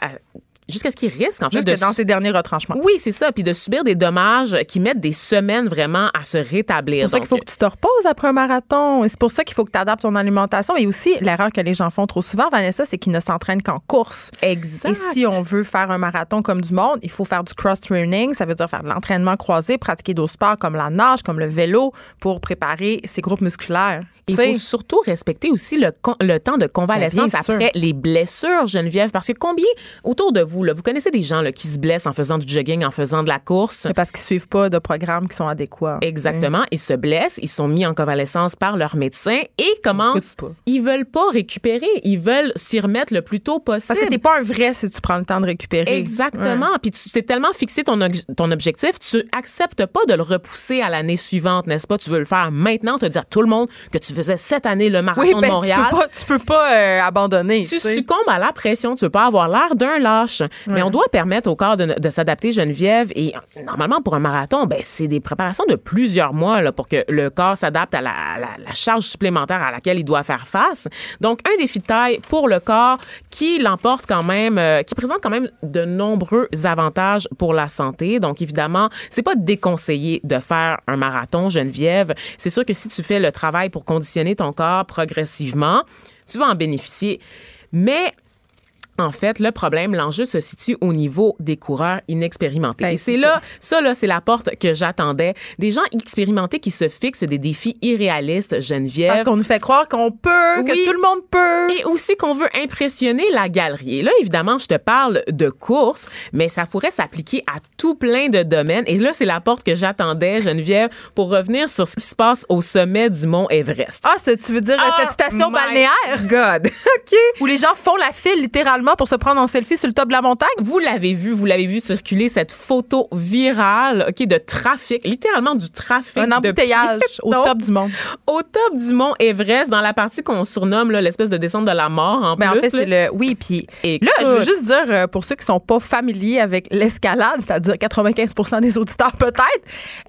jusqu'à ce qu'ils risquent en fait de dans ses derniers retranchements. oui, c'est ça. Puis de subir des dommages qui mettent des semaines vraiment à se rétablir. C'est pour ça qu'il faut que tu te reposes après un marathon. C'est pour ça qu'il faut que tu adaptes ton alimentation. Et aussi, l'erreur que les gens font trop souvent, Vanessa, c'est qu'ils ne s'entraînent qu'en course. Exact. Et si on veut faire un marathon comme du monde, il faut faire du cross-training. Ça veut dire faire de l'entraînement croisé, pratiquer d'autres sports comme la nage, comme le vélo, pour préparer ses groupes musculaires. Il faut surtout respecter aussi le, le temps de convalescence Ben, sûr. après les blessures, Geneviève, parce que combien autour de vous, là, vous connaissez des gens là, qui se blessent en faisant du jogging, en faisant de la course? mais parce qu'ils suivent pas de programmes qui sont adéquats. Exactement, ils se blessent, ils sont mis en convalescence par leur médecin et commencent. Pas. Ils veulent pas récupérer, ils veulent s'y remettre le plus tôt possible. Parce que t'es pas un vrai si tu prends le temps de récupérer. Exactement. Puis tu t'es tellement fixé ton, ob- ton objectif, tu acceptes pas de le repousser à l'année suivante, n'est-ce pas? Tu veux le faire maintenant, te dire à tout le monde que tu faisais cette année le marathon Oui, de ben, Montréal. tu peux pas, tu peux pas euh, abandonner. tu tu sais. succombes à la pression, tu veux pas avoir l'air d'un lâche. Mais on doit permettre au corps de, de s'adapter, Geneviève. Et normalement, pour un marathon, ben, c'est des préparations de plusieurs mois là, pour que le corps s'adapte à la, la- la charge supplémentaire à laquelle il doit faire face. Donc, un défi de taille pour le corps qui l'emporte quand même, euh, qui présente quand même de nombreux avantages pour la santé. Donc, évidemment, c'est pas déconseillé de faire un marathon, Geneviève. C'est sûr que si tu fais le travail pour conditionner ton corps progressivement, tu vas en bénéficier. Mais en fait, le problème, l'enjeu se situe au niveau des coureurs inexpérimentés. Ben, Et c'est là, ça, là, c'est la porte que j'attendais. Des gens expérimentés qui se fixent des défis irréalistes, Geneviève. Parce qu'on nous fait croire qu'on peut, Oui. que tout le monde peut. Et aussi qu'on veut impressionner la galerie. Et là, évidemment, je te parle de course, mais ça pourrait s'appliquer à tout plein de domaines. Et là, c'est la porte que j'attendais, Geneviève, pour revenir sur ce qui se passe au sommet du mont Everest. Ah, ça, tu veux dire euh, cette station my balnéaire? God. *laughs* OK. où les gens font la file littéralement pour se prendre en selfie sur le top de la montagne? Vous l'avez vu, vous l'avez vu circuler cette photo virale, OK, de trafic, littéralement du trafic. Un embouteillage au top du monde. Au top du mont Everest, dans la partie qu'on surnomme l'espèce de descente de la mort en Ben, en plus. fait, c'est le. Oui, puis là, je veux juste dire, euh, pour ceux qui sont pas familiers avec l'escalade, c'est-à-dire 95 des auditeurs *laughs* peut-être,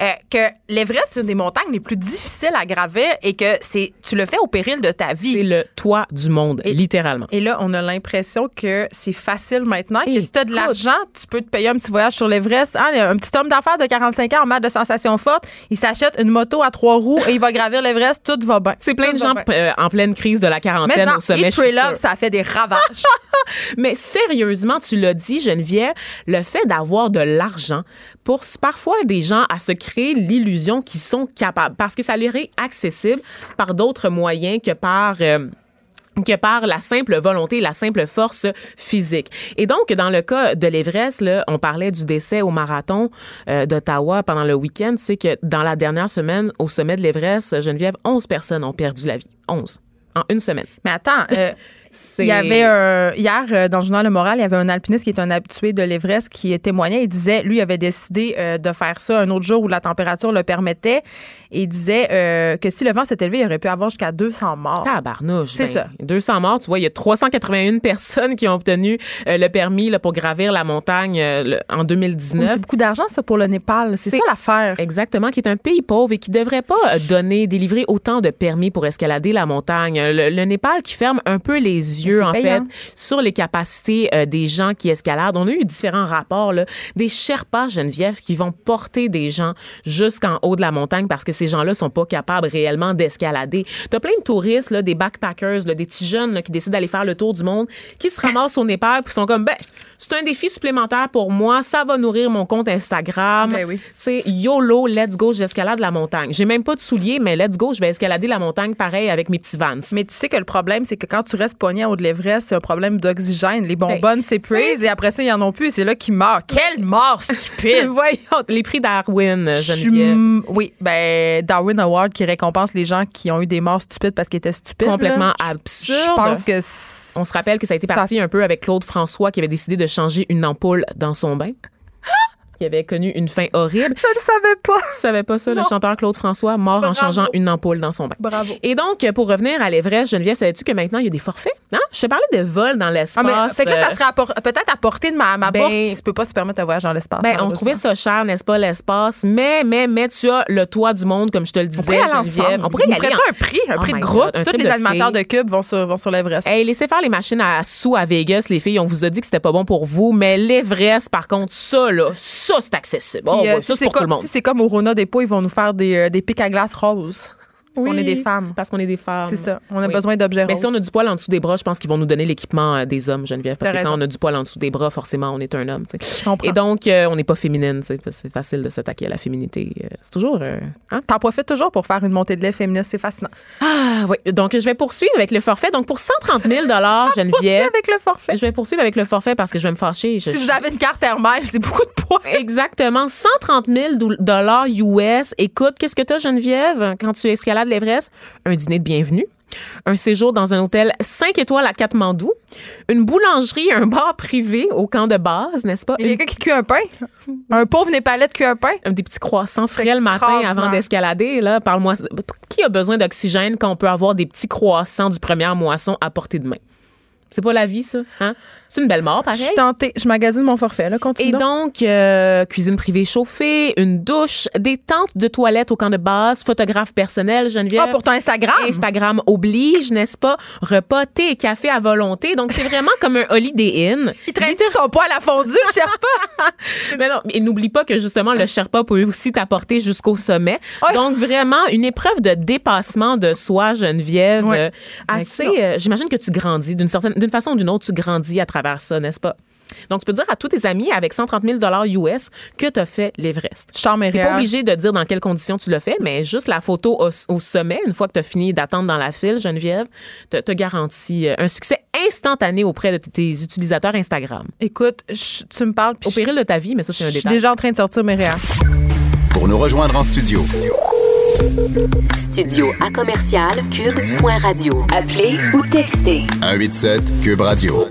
euh, que l'Everest, c'est une des montagnes les plus difficiles à gravir et que c'est tu le fais au péril de ta C'est vie. le toit du monde, Et- littéralement. Et là, on a l'impression que c'est facile maintenant. Que si tu as de l'argent, tu peux te payer un petit voyage sur l'Everest. Hein, un petit homme d'affaires de 45 ans en mode de sensations fortes, il s'achète une moto à trois roues et il va gravir l'Everest. Tout va bien. C'est plein Tout de gens bien. euh, en pleine crise de la Mais quarantaine non, au sommet. Pray, Love, ça fait des ravages. *laughs* Mais sérieusement, tu l'as dit, Geneviève, le fait d'avoir de l'argent pousse parfois des gens à se créer l'illusion qu'ils sont capables parce que ça leur est accessible par d'autres moyens que par... euh, que par la simple volonté, la simple force physique. Et donc, dans le cas de l'Everest, là, on parlait du décès au marathon euh, d'Ottawa pendant le week-end. C'est que dans la dernière semaine, au sommet de l'Everest, Geneviève, 11 personnes ont perdu la vie. 11. En une semaine. Mais attends, euh, *laughs* il y avait un, hier euh, dans le journal Le Moral, il y avait un alpiniste qui est un habitué de l'Everest qui témoignait. Il disait, lui, il avait décidé euh, de faire ça un autre jour où la température le permettait. Et il disait euh, que si le vent s'était élevé, il aurait pu avoir jusqu'à 200 morts. Tabarnouche. C'est ben, ça. 200 morts, tu vois, il y a 381 *laughs* personnes qui ont obtenu euh, le permis là, pour gravir la montagne le- en Oui, 2019. C'est beaucoup d'argent, ça, pour le Népal. C'est ça l'affaire. Exactement, qui est un pays pauvre et qui devrait pas donner, délivrer autant de permis pour escalader la montagne. Le, le Népal qui ferme un peu les yeux, c'est en payant. fait, sur les capacités euh, des gens qui escaladent. On a eu différents rapports, là, des Sherpas, Geneviève, qui vont porter des gens jusqu'en haut de la montagne parce que ces gens-là sont pas capables réellement d'escalader. T'as plein de touristes, là, des backpackers, là, des petits jeunes là, qui décident d'aller faire le tour du monde, qui se ramassent au Népal puis sont comme, ben, c'est un défi supplémentaire pour moi, ça va nourrir mon compte Instagram. Ben oui. Tu sais, YOLO, let's go, j'escalade la montagne. J'ai même pas de souliers, mais let's go, je vais escalader la montagne pareil avec mes petits vans. Mais tu sais que le problème, c'est que quand tu restes pogné en haut de l'Everest, c'est un problème d'oxygène. Les bonbonnes Ben, s'épuisent et après ça, ils en ont plus et c'est là qu'ils meurent. Quelle mort stupide! *laughs* Voyons, les prix Darwin, Geneviève. Oui, ben Darwin Award qui récompense les gens qui ont eu des morts stupides parce qu'ils étaient stupides. Complètement absurde. Je pense que On se rappelle que ça a été parti un peu avec Claude François qui avait décidé de changer une ampoule dans son bain? Qui avait connu une fin horrible. Je le savais pas. Tu savais pas ça, Non. le chanteur Claude François, mort en changeant une ampoule dans son bain. Bravo. Et donc, pour revenir à l'Everest, Geneviève, savais-tu que maintenant, il y a des forfaits? Hein? Je te parlais de vol dans l'espace. Ah, mais, fait que là, ça euh, serait peut-être à portée de ma, ma Ben- bourse qui ne peut pas se permettre de voyager dans l'espace. Ben, on trouvait ça cher, n'est-ce pas, l'espace? Mais, mais, mais tu as le toit du monde, comme je te le On disais, aller Geneviève. On pourrait y Vous aller. en- un prix, un Oh prix de groupe. God, Tous les de animateurs filles. de Cube vont sur, vont sur l'Everest. Hey, laissez faire les machines à sous à Vegas, les filles. On vous a dit que c'était pas bon pour vous, mais l'Everest, par contre, ça, là, ça, c'est accessible. Oh, Puis, euh, ouais, si ça, c'est c'est pour tout comme, le monde. si c'est comme au Rona Dépôt, ils vont nous faire des, euh, des pics à glace roses. On est des femmes. Parce qu'on est des femmes. C'est ça. On a Oui. besoin d'objets Mais roses. si on a du poil en dessous des bras, je pense qu'ils vont nous donner l'équipement euh, des hommes, Geneviève. Parce que quand on a du poil en dessous des bras, forcément, on est un homme. Je comprends. Et donc, euh, on n'est pas féminine. C'est facile de s'attaquer à la féminité. Euh, C'est toujours. euh, hein? T'en profites toujours pour faire une montée de lait féministe. C'est fascinant. Ah, oui. Donc, je vais poursuivre avec le forfait. Donc, pour 130 000 *laughs* Poursuis Geneviève. avec le forfait. Je vais poursuivre avec le forfait parce que je vais me fâcher. Je- Si vous avez une carte Hermès, c'est beaucoup de points. *laughs* Exactement. 130 000 dollars US. Écoute, qu'est-ce que tu as, Geneviève, quand tu escalades l'Everest? Un dîner de bienvenue. Un séjour dans un hôtel 5 étoiles à Katmandou. Une boulangerie et un bar privé au camp de base, n'est-ce pas? Il y a Une- quelqu'un qui cuit un pain? Un pauvre Népalais de cuit un pain? des petits croissants frais le matin avant d'escalader. Là, parle-moi. Qui a besoin d'oxygène quand on peut avoir des petits croissants du première moisson à portée de main? C'est pas la vie, ça? Hein? C'est une belle mort, Je pareil. suis tentée. Je magasine mon forfait. Là, continue. Et donc. donc, euh, cuisine privée chauffée, une douche, des tentes de toilette au camp de base, photographe personnel, Geneviève. Ah, pour ton Instagram? Instagram oblige, n'est-ce pas? Repas, thé et café à volonté. Donc, c'est vraiment comme un Holiday Inn. *laughs* Il traîne son poil à fondu, je sais *laughs* pas. Mais non, mais n'oublie pas que justement, le Sherpa peut aussi t'apporter jusqu'au sommet. Donc, vraiment, une épreuve de dépassement de soi, Geneviève. Euh, assez, euh, j'imagine que tu grandis d'une certaine, d'une façon ou d'une autre, tu grandis à travers ça, n'est-ce pas? Donc, tu peux dire à tous tes amis avec 130 000 US que tu as fait l'Everest. Je t'en T'es mets pas obligé de dire dans quelles conditions tu l'as fait, mais juste la photo au, au sommet, une fois que tu as fini d'attendre dans la file, Geneviève, te, te garantit euh, un succès instantané auprès de tes utilisateurs Instagram. Écoute, je- tu me parles. Au péril de ta vie, mais ça, c'est un je suis détail. déjà en train de sortir mes réels. Pour nous rejoindre en studio, Studio à commercial cube.radio. Appelez ou textez 187 Cube Radio.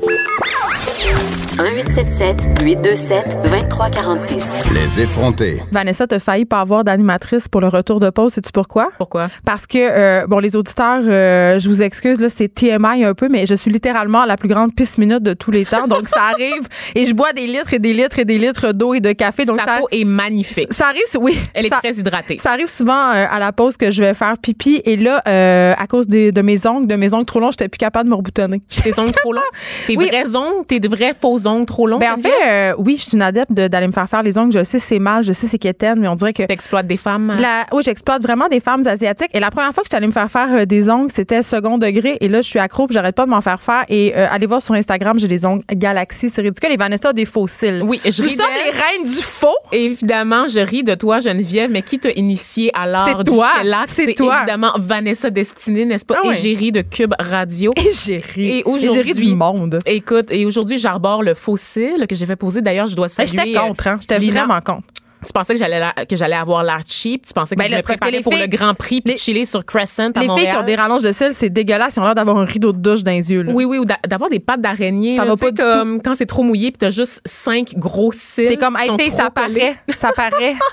1877 827 2346. Les effrontés. Vanessa, t'as failli pas avoir d'animatrice pour le retour de pause. Sais-tu pourquoi? Pourquoi? Parce que, euh, bon, les auditeurs, euh, je vous excuse, là, c'est TMI un peu, mais je suis littéralement la plus grande pisse minute de tous les temps. Donc, ça arrive et je bois des litres et des litres et des litres d'eau et de café. Donc, Sa ça, peau est magnifique. ça arrive, oui. Elle est ça, très hydratée. ça arrive souvent euh, à la pause que je vais faire pipi et là, euh, à cause des- de mes ongles, de mes ongles trop longs, j'étais plus capable de me reboutonner. Tes *laughs* ongles trop longs? Tes Oui. vrais ongles? Tes vrais faux ongles trop longs? Ben, en fait, euh, oui, je suis une adepte de- d'aller me faire faire les ongles. Je sais c'est mal, je sais c'est quétaine, mais on dirait que T'exploites des femmes? La- oui, j'exploite vraiment des femmes asiatiques. Et la première fois que je suis allée me faire faire euh, des ongles, c'était second degré. Et là, je suis accro, puis j'arrête pas de m'en faire faire. Et euh, allez voir sur Instagram, j'ai des ongles Galaxy. C'est ridicule. Et Vanessa a des fossiles. Oui, je Nous ris sommes d'elle. les reines du faux. Évidemment, je ris de toi, Geneviève, mais qui t'a initié à l'art C'est du toi, c'est toi. évidemment Vanessa Destinée, n'est-ce pas? Ah ouais. Égérie de Cube Radio. Et j'ai ri. Et aujourd'hui- j'ai ri du monde. Écoute, et aujourd'hui, j'arbore le fossile que j'ai fait poser. D'ailleurs, je dois Mais saluer. J'étais euh, contre, hein. J'étais vraiment contre. Tu pensais que j'allais la- que j'allais avoir l'air cheap? Tu pensais que Ben je me préparais les pour filles- le Grand Prix puis les- chiller sur Crescent à Les filles Montréal. qui ont des rallonges de cils, c'est dégueulasse. Ils ont l'air d'avoir un rideau de douche dans les yeux. là. Oui, oui, ou d'a- d'avoir des pattes d'araignée. Ça là, va pas du comme quand c'est trop mouillé puis t'as juste cinq gros cils. T'es comme, hey, fille, ça paraît. Ça paraît. *laughs*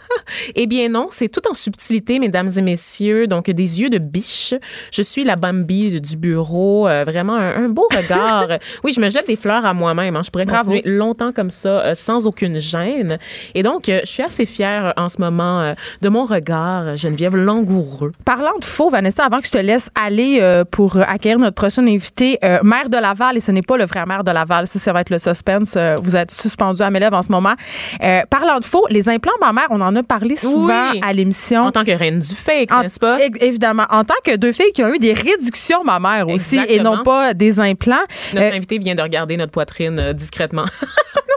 Eh bien non, c'est tout en subtilité, mesdames et messieurs. Donc des yeux de biche. Je suis la Bambi du bureau. Euh, vraiment un, un beau regard. *laughs* oui, je me jette des fleurs à moi-même. hein. Je pourrais Bravo. continuer longtemps comme ça, euh, sans aucune gêne. Et donc, euh, je suis assez fière euh, en ce moment euh, de mon regard, euh, Geneviève, langoureux. Parlant de faux, Vanessa, avant que je te laisse aller pour accueillir notre prochaine invité, euh, maire de Laval, et ce n'est pas le vrai maire de Laval, ça, ça va être le suspense. vous êtes suspendu à mes lèvres en ce moment. Parlant de faux, les implants mammaires, on en a parlé souvent Oui. à l'émission. En tant que reine du fake, n'est-ce pas? Évidemment. En tant que deux filles qui ont eu des réductions mammaires aussi et non pas des implants. Notre Euh, invité vient de regarder notre poitrine euh, discrètement. *laughs*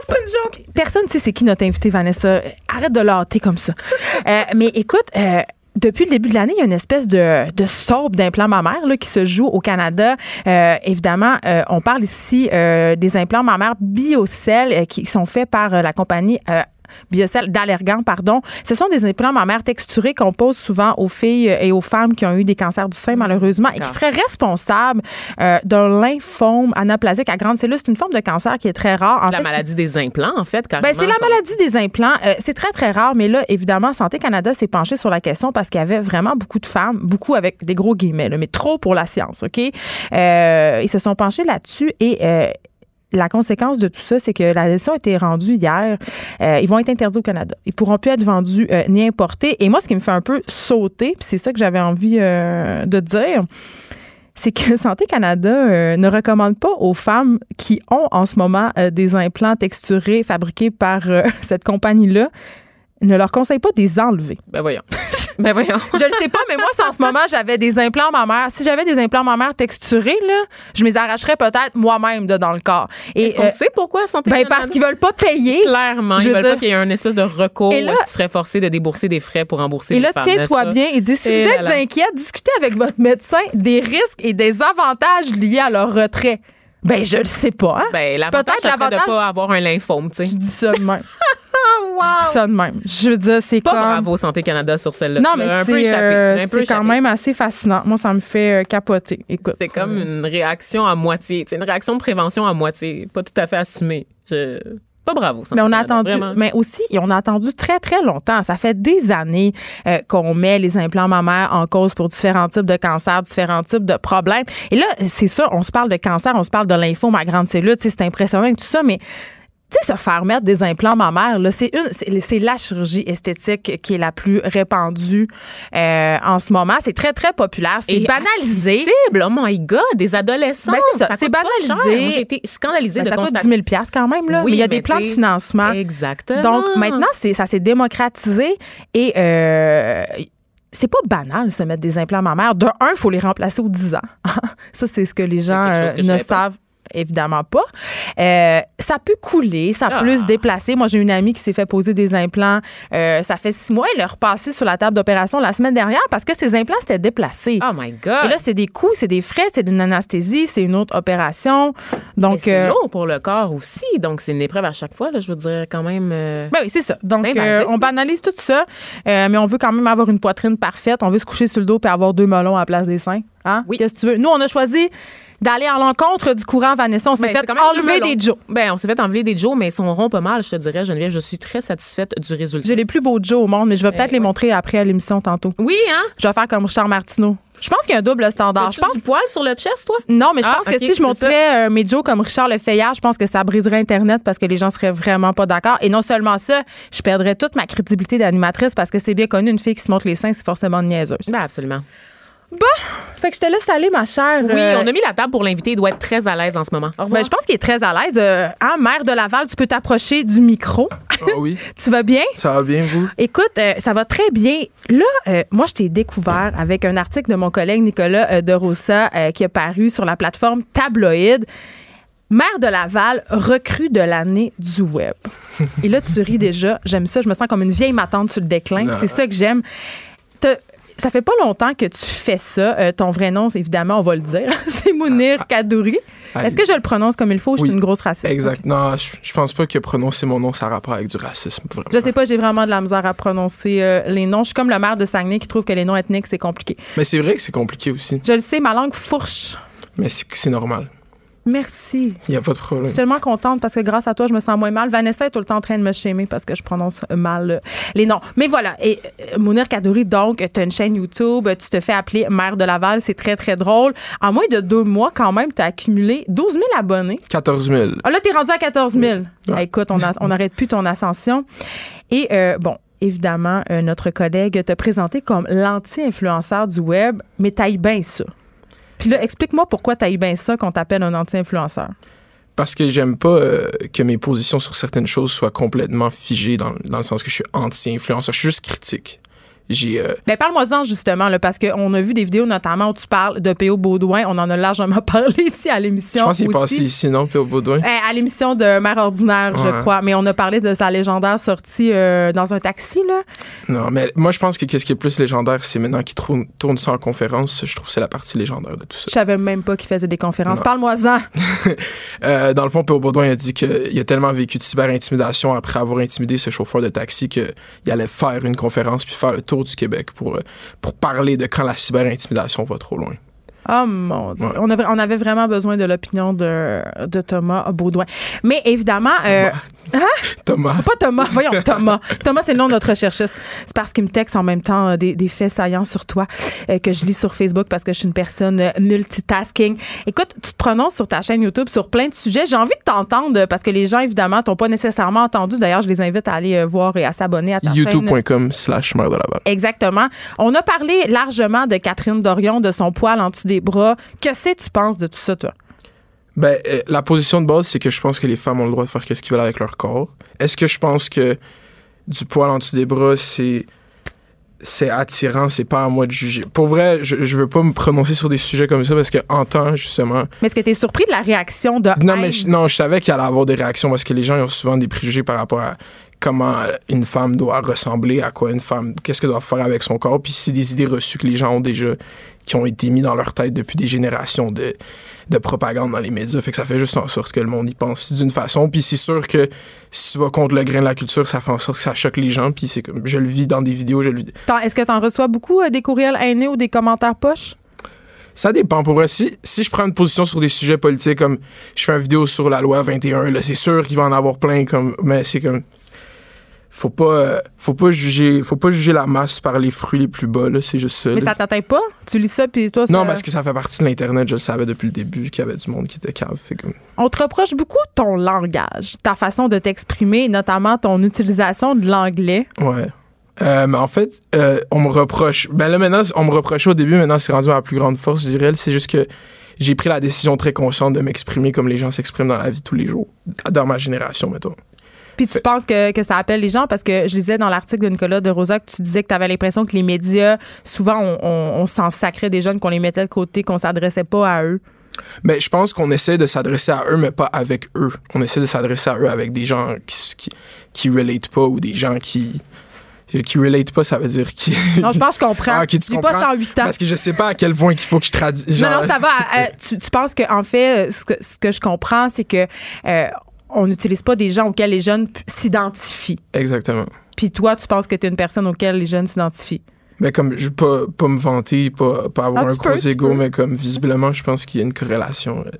c'est pas une joke. Personne ne sait c'est qui notre invité, Vanessa. Arrête de l'hâter comme ça. *laughs* Euh, mais écoute, euh, depuis le début de l'année, il y a une espèce de, de sorbe d'implants mammaires là, qui se joue au Canada. Euh, évidemment, euh, on parle ici euh, des implants mammaires Biocell qui sont faits par la compagnie euh, Biocel d'Allergan, pardon. Ce sont des implants mammaires texturés qu'on pose souvent aux filles et aux femmes qui ont eu des cancers du sein, malheureusement, et qui seraient responsables euh, d'un lymphome anaplasique à grande cellule. C'est une forme de cancer qui est très rare. En la fait, maladie des implants, en fait, ben, carrément. c'est la maladie des implants. Euh, c'est très, très rare, mais là, évidemment, Santé Canada s'est penché sur la question parce qu'il y avait vraiment beaucoup de femmes, beaucoup avec des gros guillemets, là, mais trop pour la science, OK? Euh, ils se sont penchés là-dessus et la conséquence de tout ça, c'est que la décision a été rendue hier. Euh, ils vont être interdits au Canada. Ils pourront plus être vendus euh, ni importés. Et moi, ce qui me fait un peu sauter, puis c'est ça que j'avais envie euh, de dire, c'est que *laughs* Santé Canada ne recommande pas aux femmes qui ont en ce moment des implants texturés fabriqués par *laughs* cette compagnie-là, ne leur conseille pas de les enlever. Ben voyons. *laughs* ben voyons. Je le sais pas, mais moi, si en ce moment, j'avais des implants mammaires, si j'avais des implants mammaires texturés, là, je me les arracherais peut-être moi-même de dans le corps. Et, Est-ce qu'on euh, sait pourquoi Santé ben, parce qu'ils veulent pas payer. Clairement, Je ils veulent dire- pas qu'il y ait un espèce de recours Et là- où qu'ils seraient forcés de débourser des frais pour rembourser Et les là, femmes, tiens-toi n'est-ce pas? bien et dis si Et vous là êtes là. inquiète, discutez avec votre médecin des risques et des avantages liés à leur retrait. Ben, je le sais pas. Hein? Ben, l'avantage, Peut-être ça de pas avoir un lymphome, tu sais. Je dis ça de même. *laughs* Je dis ça de même. Je veux dire, c'est Pas comme... bravo Santé Canada sur celle-là. Non, Tu mais c'est échappé. euh, c'est quand même assez fascinant. Moi, ça me fait euh, capoter. Écoute. C'est comme une réaction à moitié. C'est une réaction de prévention à moitié. Pas tout à fait assumée. Je... Pas bravo, Mais on a attendu, vraiment. mais aussi, on a attendu très, très longtemps. Ça fait des années euh, qu'on met les implants mammaires en cause pour différents types de cancers, différents types de problèmes. Et là, c'est ça, on se parle de cancer, on se parle de lymphome à grande cellule, tu sais, c'est impressionnant et tout ça, mais tu sais, se faire mettre des implants mammaires, là, c'est une, c'est la chirurgie esthétique qui est la plus répandue euh, en ce moment. C'est très, très populaire. C'est banalisé. accessible. Oh my God, des adolescents. Ben, c'est ça, c'est banalisé. J'ai été scandalisée Ben, de ça coûte constater. 10 000 quand même, là. Oui, mais il y a des plans de financement. Exactement. Donc maintenant, c'est ça s'est démocratisé et euh, c'est pas banal se mettre des implants mammaires. De un, il faut les remplacer aux 10 ans. *laughs* ça, c'est ce que les gens euh, ne savais pas. Évidemment pas. Euh, ça peut couler, ça Ah. peut se déplacer. Moi, j'ai une amie qui s'est fait poser des implants. euh, ça fait six mois. Elle est repassée sur la table d'opération la semaine dernière parce que ses implants s'étaient déplacés. Oh my God. Et là, c'est des coûts, c'est des frais, c'est une anesthésie, c'est une autre opération. Donc, c'est euh, long pour le corps aussi. Donc, c'est une épreuve à chaque fois. Là, je veux dire, quand même. Ben oui, c'est ça. Donc, on banalise tout ça, mais on veut quand même avoir une poitrine parfaite. On veut se coucher sur le dos et avoir deux melons à la place des seins. Hein? Oui. Qu'est-ce que tu veux? Nous, on a choisi d'aller à l'encontre du courant Vanessa. On s'est Ben, fait enlever des Joe. Ben, on s'est fait enlever des Joe, mais ils sont ronds pas mal, je te dirais, Geneviève. Je suis très satisfaite du résultat. J'ai les plus beaux Joe au monde, mais je vais peut-être les montrer après à l'émission tantôt. Oui, hein? Je vais faire comme Richard Martineau. Je pense qu'il y a un double standard. Je pense du poil sur le chest, toi? non, mais je Ah, pense que si je montrais euh, mes Joe comme Richard Lefayard, je pense que ça briserait Internet parce que les gens seraient vraiment pas d'accord. Et non seulement ça, je perdrais toute ma crédibilité d'animatrice parce que c'est bien connu, une fille qui se montre les seins, c'est forcément une niaiseuse. Ben, absolument. Fait que je te laisse aller, ma chère. Oui, Euh, on a mis la table pour l'invité. Il doit être très à l'aise en ce moment. Au. Ben, je pense qu'il est très à l'aise. Euh, hein, maire de Laval, tu peux t'approcher du micro. Ah oui, *laughs* tu vas bien? ça va bien, vous? Écoute, euh, ça va très bien. Là, euh, moi, je t'ai découvert avec un article de mon collègue Nicolas euh, de Rossa euh, qui a paru sur la plateforme Tabloïd. Maire de Laval, recrue de l'année du web. *laughs* Et là, tu ris déjà. J'aime ça. Je me sens comme une vieille matante sur le déclin. C'est ça que j'aime. Ça fait pas longtemps que tu fais ça. Euh, ton vrai nom, évidemment, on va le dire. *laughs* c'est Mounir Kadouri. Est-ce que je le prononce comme il faut ou je suis une grosse raciste? Exact. Non, je, je pense pas que prononcer mon nom, ça a rapport avec du racisme. Vraiment. Je sais pas, j'ai vraiment de la misère à prononcer euh, les noms. Je suis comme le maire de Saguenay qui trouve que les noms ethniques, c'est compliqué. Mais c'est vrai que c'est compliqué aussi. Je le sais, ma langue fourche. Mais c'est normal. Merci. Il n'y a pas de Je problème. suis tellement contente parce que grâce à toi, je me sens moins mal. Vanessa est tout le temps en train de me shamer parce que je prononce mal euh, les noms. Mais voilà. Et euh, Mounir Kadouri, donc, tu as une chaîne YouTube, tu te fais appeler maire de Laval. C'est très, très drôle. En moins de deux mois, quand même, tu as accumulé 12 000 abonnés. 14 000. Ah, là, t'es rendu à 14 000. Ouais. Ah, écoute, on n'arrête plus ton ascension. Et euh, bon, évidemment, euh, notre collègue t'a présenté comme l'anti-influenceur du web, mais t'ailles bien ça. Puis là, explique-moi pourquoi t'ailles bien ça qu'on t'appelle un anti-influenceur. Parce que j'aime pas euh, que mes positions sur certaines choses soient complètement figées dans le sens que je suis anti-influenceur. Je suis juste critique. J'ai euh, Ben, parle-moi-en justement, là, parce qu'on a vu des vidéos notamment où tu parles de P.O. Baudouin. On en a largement *laughs* parlé ici à l'émission. je pense qu'il est passé ici non au Baudouin? Eh, à l'émission de Mère Ordinaire, je crois. Mais on a parlé de sa légendaire sortie euh, dans un taxi, là. Non, mais moi je pense que qu'est-ce qui est plus légendaire, c'est maintenant qu'il tourne, tourne ça en conférence. Je trouve que c'est la partie légendaire de tout ça. Je savais même pas qu'il faisait des conférences. Parle-moi-en. *laughs* Euh, dans le fond, P.O. Baudouin a dit qu'il a tellement vécu de cyber-intimidation après avoir intimidé ce chauffeur de taxi qu'il allait faire une conférence puis faire le tour du Québec pour, euh, pour parler de quand la cyber-intimidation va trop loin. Oh mon Dieu. Ouais. On, avait, on avait vraiment besoin de l'opinion de, de Thomas Baudouin. Mais évidemment, euh, Thomas. pas Thomas, voyons, *laughs* Thomas. Thomas, c'est le nom de notre chercheuse. C'est parce qu'il me texte en même temps euh, des, des faits saillants sur toi euh, que je lis sur Facebook parce que je suis une personne multitasking. Écoute, tu te prononces sur ta chaîne YouTube sur plein de sujets. J'ai envie de t'entendre parce que les gens, évidemment, t'ont pas nécessairement entendu. D'ailleurs, je les invite à aller voir et à s'abonner à ta chaîne. youtube.com slash mère de Laval. Exactement. On a parlé largement de Catherine Dorion, de son poil en bras. Que sais tu penses de tout ça, toi? Ben, euh, la position de base, c'est que je pense que les femmes ont le droit de faire ce qu'ils veulent avec leur corps. Est-ce que je pense que du poil en dessous des bras, c'est c'est attirant, c'est pas à moi de juger? Pour vrai, je, je veux pas me prononcer sur des sujets comme ça parce que en temps, justement, Mais est-ce que tu es surpris de la réaction de Non, haine? mais je, non, je savais qu'il allait avoir des réactions parce que les gens ils ont souvent des préjugés par rapport à comment une femme doit ressembler, à quoi une femme, qu'est-ce qu'elle doit faire avec son corps. Puis c'est des idées reçues que les gens ont déjà, qui ont été mis dans leur tête depuis des générations de, de propagande dans les médias. Fait que ça fait juste en sorte que le monde y pense d'une façon. Puis c'est sûr que si tu vas contre le grain de la culture, ça fait en sorte que ça choque les gens. Puis c'est comme, je le vis dans des vidéos, je le vis. Est-ce que tu en reçois beaucoup euh, des courriels haineux ou des commentaires poches? Ça dépend. Pour vrai, si, si je prends une position sur des sujets politiques, comme je fais une vidéo sur la loi 21, là, c'est sûr qu'il va en avoir plein, comme, mais c'est comme. Faut pas, euh, faut pas juger, faut pas juger la masse par les fruits les plus bas, là, c'est juste ça. Mais ça t'atteint pas? Tu lis ça, puis toi, ça- Non, parce que ça fait partie de l'Internet, je le savais depuis le début, qu'il y avait du monde qui était cave. Fait. On te reproche beaucoup ton langage, ta façon de t'exprimer, notamment ton utilisation de l'anglais. Ouais. Euh, mais en fait, euh, on me reproche. Ben là, maintenant, on me reprochait au début, maintenant, c'est rendu ma plus grande force, je dirais. C'est juste que j'ai pris la décision très consciente de m'exprimer comme les gens s'expriment dans la vie de tous les jours, dans ma génération, mettons. Puis tu penses que, que ça appelle les gens? Parce que je lisais dans l'article de Nicolas de Rosa que tu disais que tu avais l'impression que les médias, souvent, on, on, on s'en sacrait des jeunes, qu'on les mettait de côté, qu'on s'adressait pas à eux. Mais je pense qu'on essaie de s'adresser à eux, mais pas avec eux. On essaie de s'adresser à eux avec des gens qui, qui, qui relate pas ou des gens qui. Qui relate pas, ça veut dire qui. *laughs* Non, je pense que je comprends. Ah, ok, tu J'ai pas comprends? 108 ans. Parce que je sais pas à quel point qu'il faut que je traduise. Non, non, ça va. Euh, tu, tu penses qu'en fait, euh, ce que, ce que je comprends, c'est que euh, on n'utilise pas des gens auxquels les jeunes s'identifient. Exactement. Puis toi, tu penses que tu es une personne auquel les jeunes s'identifient? Mais comme je veux pas, pas me vanter, pas, pas avoir Ah, un gros ego, mais comme visiblement, je pense qu'il y a une corrélation. euh,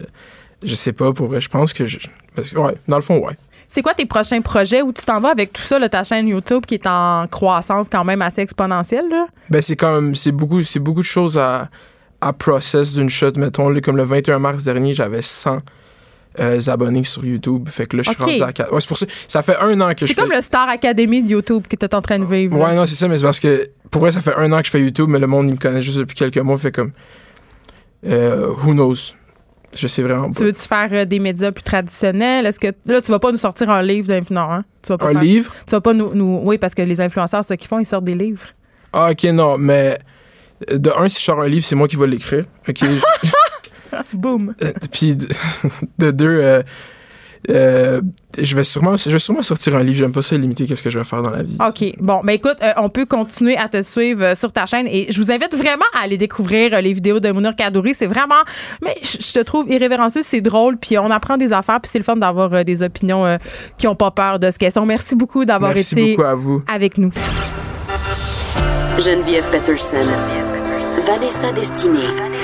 Je sais pas, pour vrai, je pense que. Je, parce que, ouais, dans le fond, ouais. C'est quoi tes prochains projets où tu t'en vas avec tout ça, là, ta chaîne YouTube qui est en croissance quand même assez exponentielle? Là? Ben, c'est quand même. C'est beaucoup, c'est beaucoup de choses à, à process d'une shot. Mettons, comme le 21 mars dernier, j'avais 100 euh, abonnés sur YouTube. Fait que là, je suis Ok. rendu à 4. Ouais, c'est pour ça. Ça fait un an que je C'est comme fais. le Star Academy de YouTube que tu es en train de vivre. là. Ouais, non, c'est ça, mais c'est parce que pour vrai, ça fait un an que je fais YouTube, mais le monde, il me connaît juste depuis quelques mois. Fait comme. Euh, who knows? Je sais vraiment Tu veux-tu faire euh, des médias plus traditionnels? Est-ce que là, tu vas pas nous sortir un livre d'influenceurs? Hein? Tu vas pas Un faire- livre? Tu vas pas nous, nous- Oui, parce que les influenceurs, ce qu'ils font, ils sortent des livres. Ah, ok, non, mais. euh, De un, si je sors un livre, c'est moi qui vais l'écrire. Ok? *laughs* *laughs* Boum. Euh, Puis de, *laughs* de deux, euh, euh, je vais sûrement, je vais sûrement sortir un livre. J'aime pas ça limiter qu'est-ce que je vais faire dans la vie. OK. Bon, ben écoute, euh, on peut continuer à te suivre euh, sur ta chaîne et je vous invite vraiment à aller découvrir euh, les vidéos de Mounir Kadouri. C'est vraiment, mais je je te trouve irrévérencieux, c'est drôle, puis on apprend des affaires, puis c'est le fun d'avoir euh, des opinions euh, qui ont pas peur de ce qu'elles sont. Merci beaucoup d'avoir Merci été beaucoup à vous. avec nous. Geneviève Peterson. Vanessa Destinée.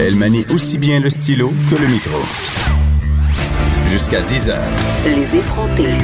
Elle manie aussi bien le stylo que le micro. Jusqu'à 10 heures. Les effrontés.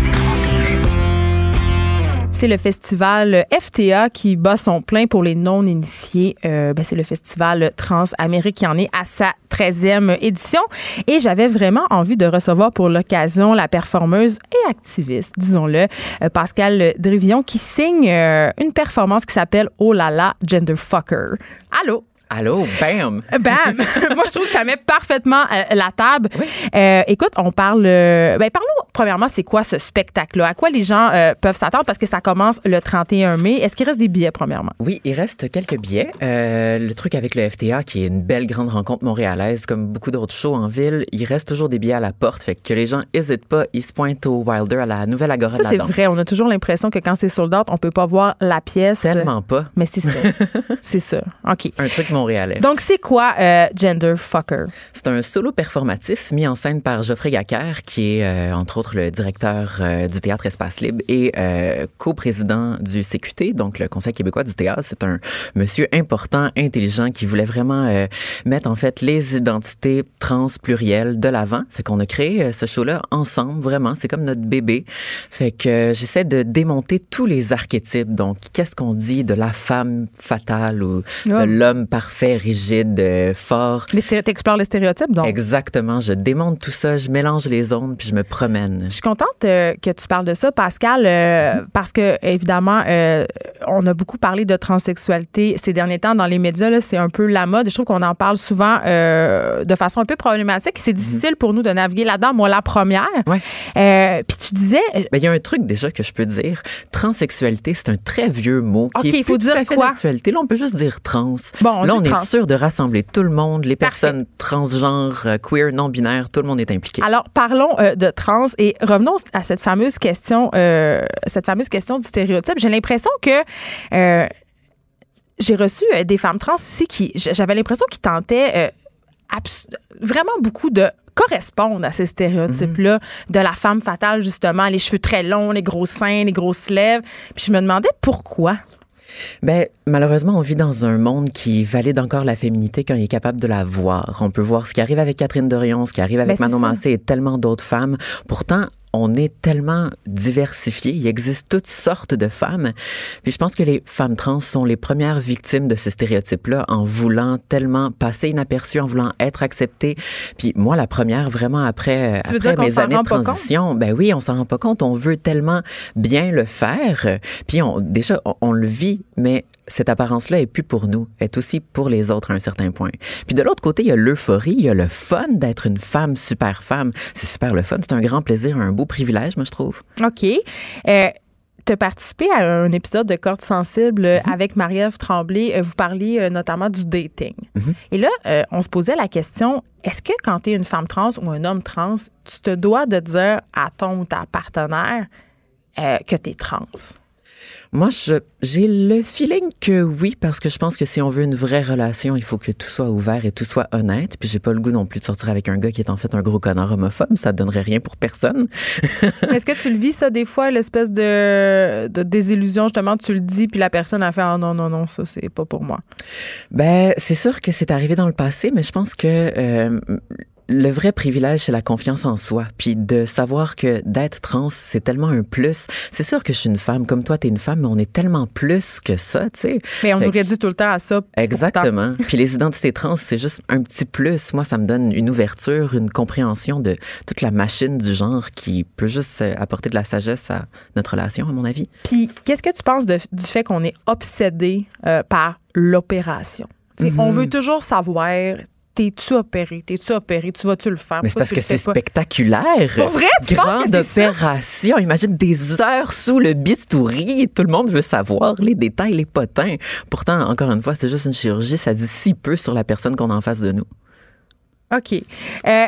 C'est le festival FTA qui bat son plein pour les non-initiés. Euh, ben, c'est le festival Trans-Amérique qui en est à sa 13e édition. Et j'avais vraiment envie de recevoir pour l'occasion la performeuse et activiste, disons-le, euh, Pascal Drivillon, qui signe euh, une performance qui s'appelle Oh là là, Genderfucker. Allô? Allô, bam! Bam! *laughs* Moi, je trouve que ça met parfaitement euh, la table. Euh, écoute, on parle. euh, ben, parlons, premièrement, c'est quoi ce spectacle-là? À quoi les gens euh, peuvent s'attendre? Parce que ça commence le 31 mai. Est-ce qu'il reste des billets, premièrement? Oui, il reste quelques billets. Euh, le truc avec le FTA, qui est une belle grande rencontre montréalaise, comme beaucoup d'autres shows en ville, il reste toujours des billets à la porte. Fait que les gens n'hésitent pas, ils se pointent au Wilder, à la nouvelle Agora Ça, de la c'est vrai. On a toujours l'impression que quand c'est sold out, on peut pas voir la pièce. Tellement pas. Mais c'est ça. *laughs* c'est ça. OK. Un truc montréalais. Donc, c'est quoi euh, Gender Fucker? C'est un solo performatif mis en scène par Geoffrey Gacker, qui est euh, entre autres le directeur euh, du Théâtre Espace Libre et co-président du CQT, donc le Conseil québécois du théâtre. C'est un monsieur important, intelligent, qui voulait vraiment mettre en fait les identités trans plurielles de l'avant. Fait qu'on a créé ce show-là ensemble, vraiment. C'est comme notre bébé. Fait que j'essaie de démonter tous les archétypes. Donc, qu'est-ce qu'on dit de la femme fatale ou de l'homme parfait, rigide, euh, fort? Les T'explores les stéréotypes, donc? Exactement. Je démonte tout ça, je mélange les ondes, puis je me promène. Je suis contente euh, que tu parles de ça, Pascal, euh, parce que évidemment, on a beaucoup parlé de transsexualité ces derniers temps dans les médias. là, C'est un peu la mode. Je trouve qu'on en parle souvent de façon un peu problématique. C'est difficile pour nous de naviguer là-dedans. Moi, la première. Ouais. Puis tu disais, Ben, il y a un truc déjà que je peux dire. Transsexualité, c'est un très vieux mot. OK, il faut dire quoi? Là, on peut juste dire trans. Bon, on Là, on trans. est sûr de rassembler tout le monde, les Parfait. personnes transgenres, euh, queer, non-binaires, tout le monde est impliqué. Alors, parlons euh, de trans et revenons à cette fameuse question, euh, cette fameuse question du stéréotype. J'ai l'impression que euh, j'ai reçu des femmes trans ici qui, j'avais l'impression qu'ils tentaient vraiment beaucoup de correspondre à ces stéréotypes-là de la femme fatale, justement, les cheveux très longs, les gros seins, les grosses lèvres. Puis je me demandais pourquoi. Ben, malheureusement, on vit dans un monde qui valide encore la féminité quand il est capable de la voir. On peut voir ce qui arrive avec Catherine Dorion, ce qui arrive avec Ben, Manon. Massé et tellement d'autres femmes. Pourtant, on est tellement diversifié. Il existe toutes sortes de femmes. Puis je pense que les femmes trans sont les premières victimes de ces stéréotypes-là en voulant tellement passer inaperçues, en voulant être acceptées. Puis moi, la première, vraiment après, Tu après mes années de transition, ben oui, on s'en rend pas compte. On veut tellement bien le faire. Puis on, déjà, on, on le vit, mais cette apparence-là est plus pour nous, est aussi pour les autres à un certain point. Puis de l'autre côté, il y a l'euphorie, il y a le fun d'être une femme super femme. C'est super le fun, c'est un grand plaisir, un beau privilège, moi je trouve. OK. Euh, tu as participé à un épisode de Cordes sensibles euh, avec Marie-Ève Tremblay. Euh, Vous parliez euh, notamment du dating. Et là, euh, on se posait la question est-ce que quand tu es une femme trans ou un homme trans, tu te dois de dire à ton ou ta partenaire euh, que tu es trans? Moi, j'ai le feeling que oui, parce que je pense que si on veut une vraie relation, il faut que tout soit ouvert et tout soit honnête. Puis j'ai pas le goût non plus de sortir avec un gars qui est en fait un gros connard homophobe. Ça donnerait rien pour personne. Est-ce que tu le vis, ça, des fois, l'espèce de, de désillusion, justement, tu le dis, puis la personne a fait Ah non, non, non, ça, c'est pas pour moi. Ben, c'est sûr que c'est arrivé dans le passé, mais je pense que euh, le vrai privilège, c'est la confiance en soi. Puis de savoir que d'être trans, c'est tellement un plus. C'est sûr que je suis une femme, comme toi, t'es une femme, mais on est tellement plus que ça, tu sais. Mais on Fait nous que- réduit tout le temps à ça. Exactement. Puis les identités trans, c'est juste un petit plus. Moi, ça me donne une ouverture, une compréhension de toute la machine du genre qui peut juste euh, apporter de la sagesse à notre relation, à mon avis. Puis, qu'est-ce que tu penses de- du fait qu'on est obsédé euh, par l'opération? Mm-hmm. On veut toujours savoir, t'es-tu opéré? T'es-tu opéré? Tu vas-tu le faire? Mais c'est parce que c'est spectaculaire. Pour vrai? Tu penses Grande que c'est ça? opération. Imagine des heures sous le bistouri. Tout le monde veut savoir les détails, les potins. Pourtant, encore une fois, c'est juste une chirurgie. Ça dit si peu sur la personne qu'on a en face de nous. OK. Euh,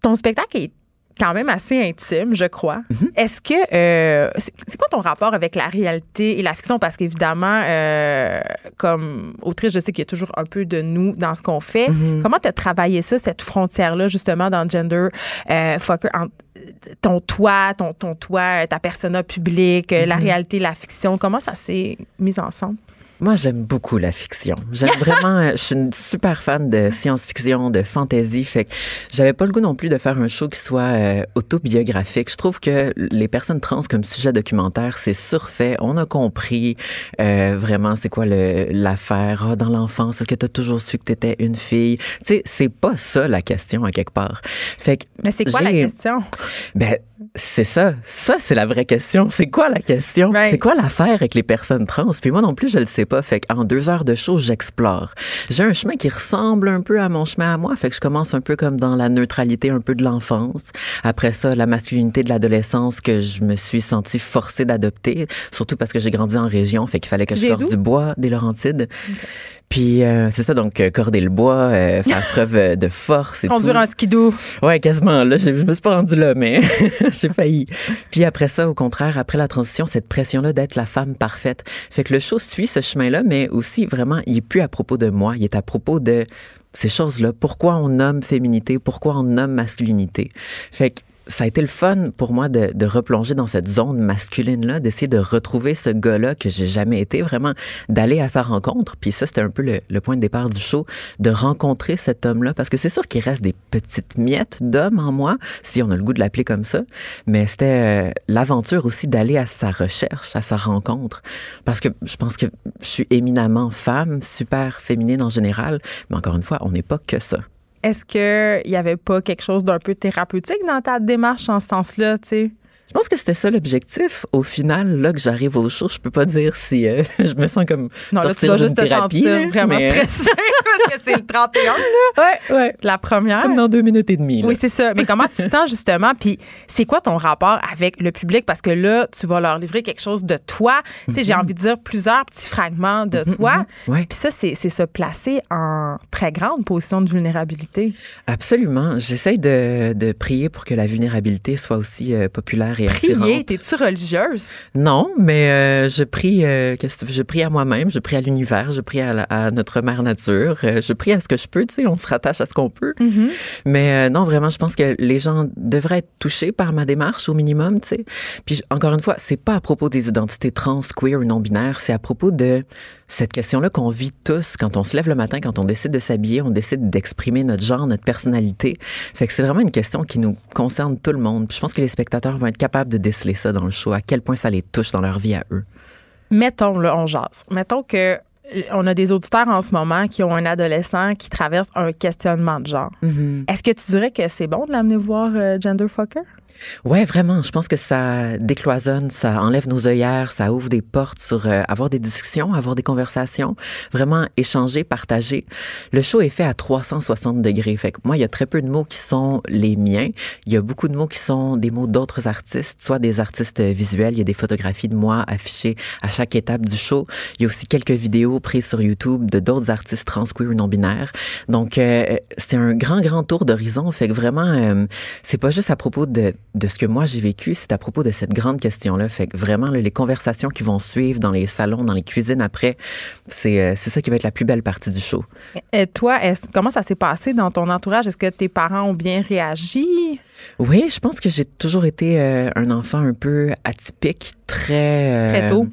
ton spectacle est quand même assez intime, je crois. Mm-hmm. Est-ce que euh, c'est quoi ton rapport avec la réalité et la fiction? Parce qu'évidemment, euh, comme autrice, je sais qu'il y a toujours un peu de nous dans ce qu'on fait. Mm-hmm. Comment tu as travaillé ça, cette frontière-là, justement, dans Gender euh, Fucker, entre ton toi, ton, ton toi, ta persona publique, euh, Mm-hmm. la réalité, la fiction? Comment ça s'est mis ensemble? Moi, j'aime beaucoup la fiction. J'aime *laughs* vraiment, euh, je suis une super fan de science-fiction, de fantasy. Fait que j'avais pas le goût non plus de faire un show qui soit euh, autobiographique. Je trouve que les personnes trans comme sujet documentaire, c'est surfait. On a compris euh, vraiment c'est quoi le- l'affaire. Ah, dans l'enfance, est-ce que tu as toujours su que tu étais une fille? Tu sais, c'est pas ça la question à quelque part. Fait que Mais c'est quoi la question? ben, c'est ça. Ça, c'est la vraie question. C'est quoi la question? Right. C'est quoi l'affaire avec les personnes trans? Puis moi non plus, je le sais pas. Fait qu'en deux heures de show, j'explore. J'ai un chemin qui ressemble un peu à mon chemin à moi. Fait que je commence un peu comme dans la neutralité un peu de l'enfance. Après ça, la masculinité de l'adolescence que je me suis sentie forcée d'adopter. Surtout parce que j'ai grandi en région. Fait qu'il fallait que Tu je porte du bois des Laurentides. Puis euh, c'est ça, donc euh, corder le bois, euh, faire *laughs* preuve euh, de force et Conduire tout. un skidoo. Ouais, quasiment. Là, je, je me suis pas rendue là, mais *laughs* j'ai failli. Puis après ça, au contraire, après la transition, cette pression-là d'être la femme parfaite. Fait que le show suit ce chemin-là, mais aussi vraiment, il est plus à propos de moi, il est à propos de ces choses-là. Pourquoi on nomme féminité? Pourquoi on nomme masculinité? Fait que ça a été le fun pour moi de, de replonger dans cette zone masculine-là, d'essayer de retrouver ce gars-là que j'ai jamais été, vraiment d'aller à sa rencontre. Puis ça, c'était un peu le, le point de départ du show, de rencontrer cet homme-là, parce que c'est sûr qu'il reste des petites miettes d'homme en moi, si on a le goût de l'appeler comme ça, mais c'était euh, l'aventure aussi d'aller à sa recherche, à sa rencontre, parce que je pense que je suis éminemment femme, super féminine en général, mais encore une fois, on n'est pas que ça. Est-ce qu'il n'y avait pas quelque chose d'un peu thérapeutique dans ta démarche en ce sens-là, tu sais? Je pense que c'était ça l'objectif. Au final, là que j'arrive au show, je peux pas dire si euh, *laughs* je me sens comme Non, là, tu sortir dois juste te thérapie, sentir là, vraiment mais- stressé *laughs* parce que c'est le 31, là, *laughs* Ouais, ouais. la première. Comme dans deux minutes et demie. là. Oui, c'est ça. Mais comment tu te sens justement? Puis c'est quoi ton rapport avec le public? Parce que là, tu vas leur livrer quelque chose de toi. Tu sais, j'ai envie de dire plusieurs petits fragments de toi. Ouais. Puis ça, c'est se placer en très grande position de vulnérabilité. Absolument. J'essaye de, de prier pour que la vulnérabilité soit aussi euh, populaire et Prier, attirante. t'es-tu religieuse? Non, mais euh, je prie. euh, qu'est-ce que je prie à moi-même, je prie à l'univers, je prie à, la- à notre mère nature, euh, je prie à ce que je peux. Tu sais, on se rattache à ce qu'on peut. Mais euh, non, vraiment, je pense que les gens devraient être touchés par ma démarche au minimum. Tu sais. Puis encore une fois, c'est pas à propos des identités trans, queer ou non binaires, c'est à propos de cette question-là qu'on vit tous quand on se lève le matin, quand on décide de s'habiller, on décide d'exprimer notre genre, notre personnalité. Fait que c'est vraiment une question qui nous concerne tout le monde. Puis je pense que les spectateurs vont être capables de déceler ça dans le show, à quel point ça les touche dans leur vie à eux. Mettons, là, on jase. Mettons que on a des auditeurs en ce moment qui ont un adolescent qui traverse un questionnement de genre. Est-ce que tu dirais que c'est bon de l'amener voir euh, Genderfucker? Ouais, vraiment. Je pense que ça décloisonne, ça enlève nos œillères, ça ouvre des portes sur euh, avoir des discussions, avoir des conversations, vraiment échanger, partager. Le show est fait à 360 degrés. Fait que moi, il y a très peu de mots qui sont les miens. Il y a beaucoup de mots qui sont des mots d'autres artistes, soit des artistes visuels. Il y a des photographies de moi affichées à chaque étape du show. Il y a aussi quelques vidéos prises sur YouTube de d'autres artistes trans, queer ou non binaires. Donc, euh, c'est un grand, grand tour d'horizon. Fait que vraiment, euh, c'est pas juste à propos de, de ce que moi j'ai vécu, c'est à propos de cette grande question-là. Fait que vraiment, les conversations qui vont suivre dans les salons, dans les cuisines après, c'est euh, ça qui va être la plus belle partie du show. Et toi, comment ça s'est passé dans ton entourage? Est-ce que tes parents ont bien réagi? Oui, je pense que j'ai toujours été euh, un enfant un peu atypique, très... euh, Très tôt?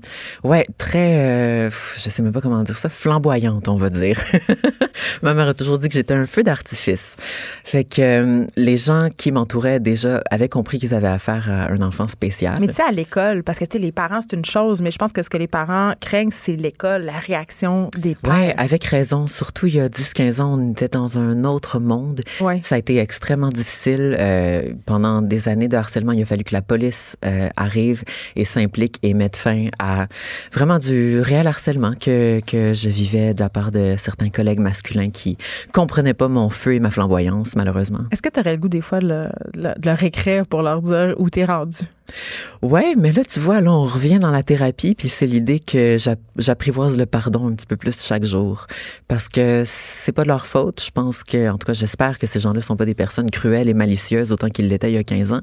Ouais, très... euh, je sais même pas comment dire ça, flamboyante, on va dire. *laughs* Ma mère a toujours dit que j'étais un feu d'artifice. Fait que euh, les gens qui m'entouraient déjà avaient compris qu'ils avaient affaire à un enfant spécial. Mais tu sais, à l'école, parce que tu sais, les parents, c'est une chose, mais je pense que ce que les parents craignent, c'est l'école, la réaction des pères. Ouais, avec raison. Surtout il y a 10-15 ans, on était dans un autre monde. Ouais. Ça a été extrêmement difficile. Euh, pendant des années de harcèlement, il a fallu que la police euh, arrive et s'implique et mette fin à vraiment du réel harcèlement que, que je vivais de la part de certains collègues masculins qui comprenaient pas mon feu et ma flamboyance, malheureusement. Est-ce que tu aurais le goût des fois de, le- de le- de leur écrire pour leur dire où t'es rendu? Ouais, mais là, tu vois, là, on revient dans la thérapie, puis c'est l'idée que j'app- j'apprivoise le pardon un petit peu plus chaque jour. Parce que c'est pas de leur faute. Je pense que, en tout cas, j'espère que ces gens-là sont pas des personnes cruelles et malicieuses autant qu'ils l'étaient il y a 15 ans.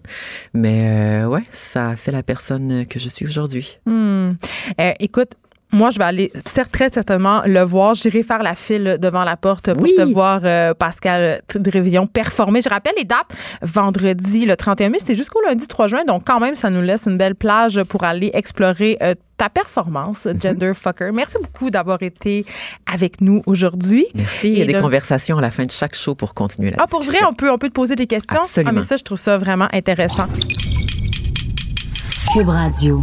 Mais, euh, ouais, ça fait la personne que je suis aujourd'hui. Hmm. Euh, écoute, moi, je vais aller très certainement le voir. J'irai faire la file devant la porte pour Oui. te voir, euh, Pascal Révillon, performer. Je rappelle les dates. Vendredi, le 31 mai, c'est jusqu'au lundi 3 juin. Donc, quand même, ça nous laisse une belle plage pour aller explorer euh, ta performance, Gender Fucker. Merci beaucoup d'avoir été avec nous aujourd'hui. Merci. Il y a des de- conversations à la fin de chaque show pour continuer la Ah, pour vrai, on peut, on peut te poser des questions? Absolument. Ah, mais ça, je trouve ça vraiment intéressant. Cube Radio.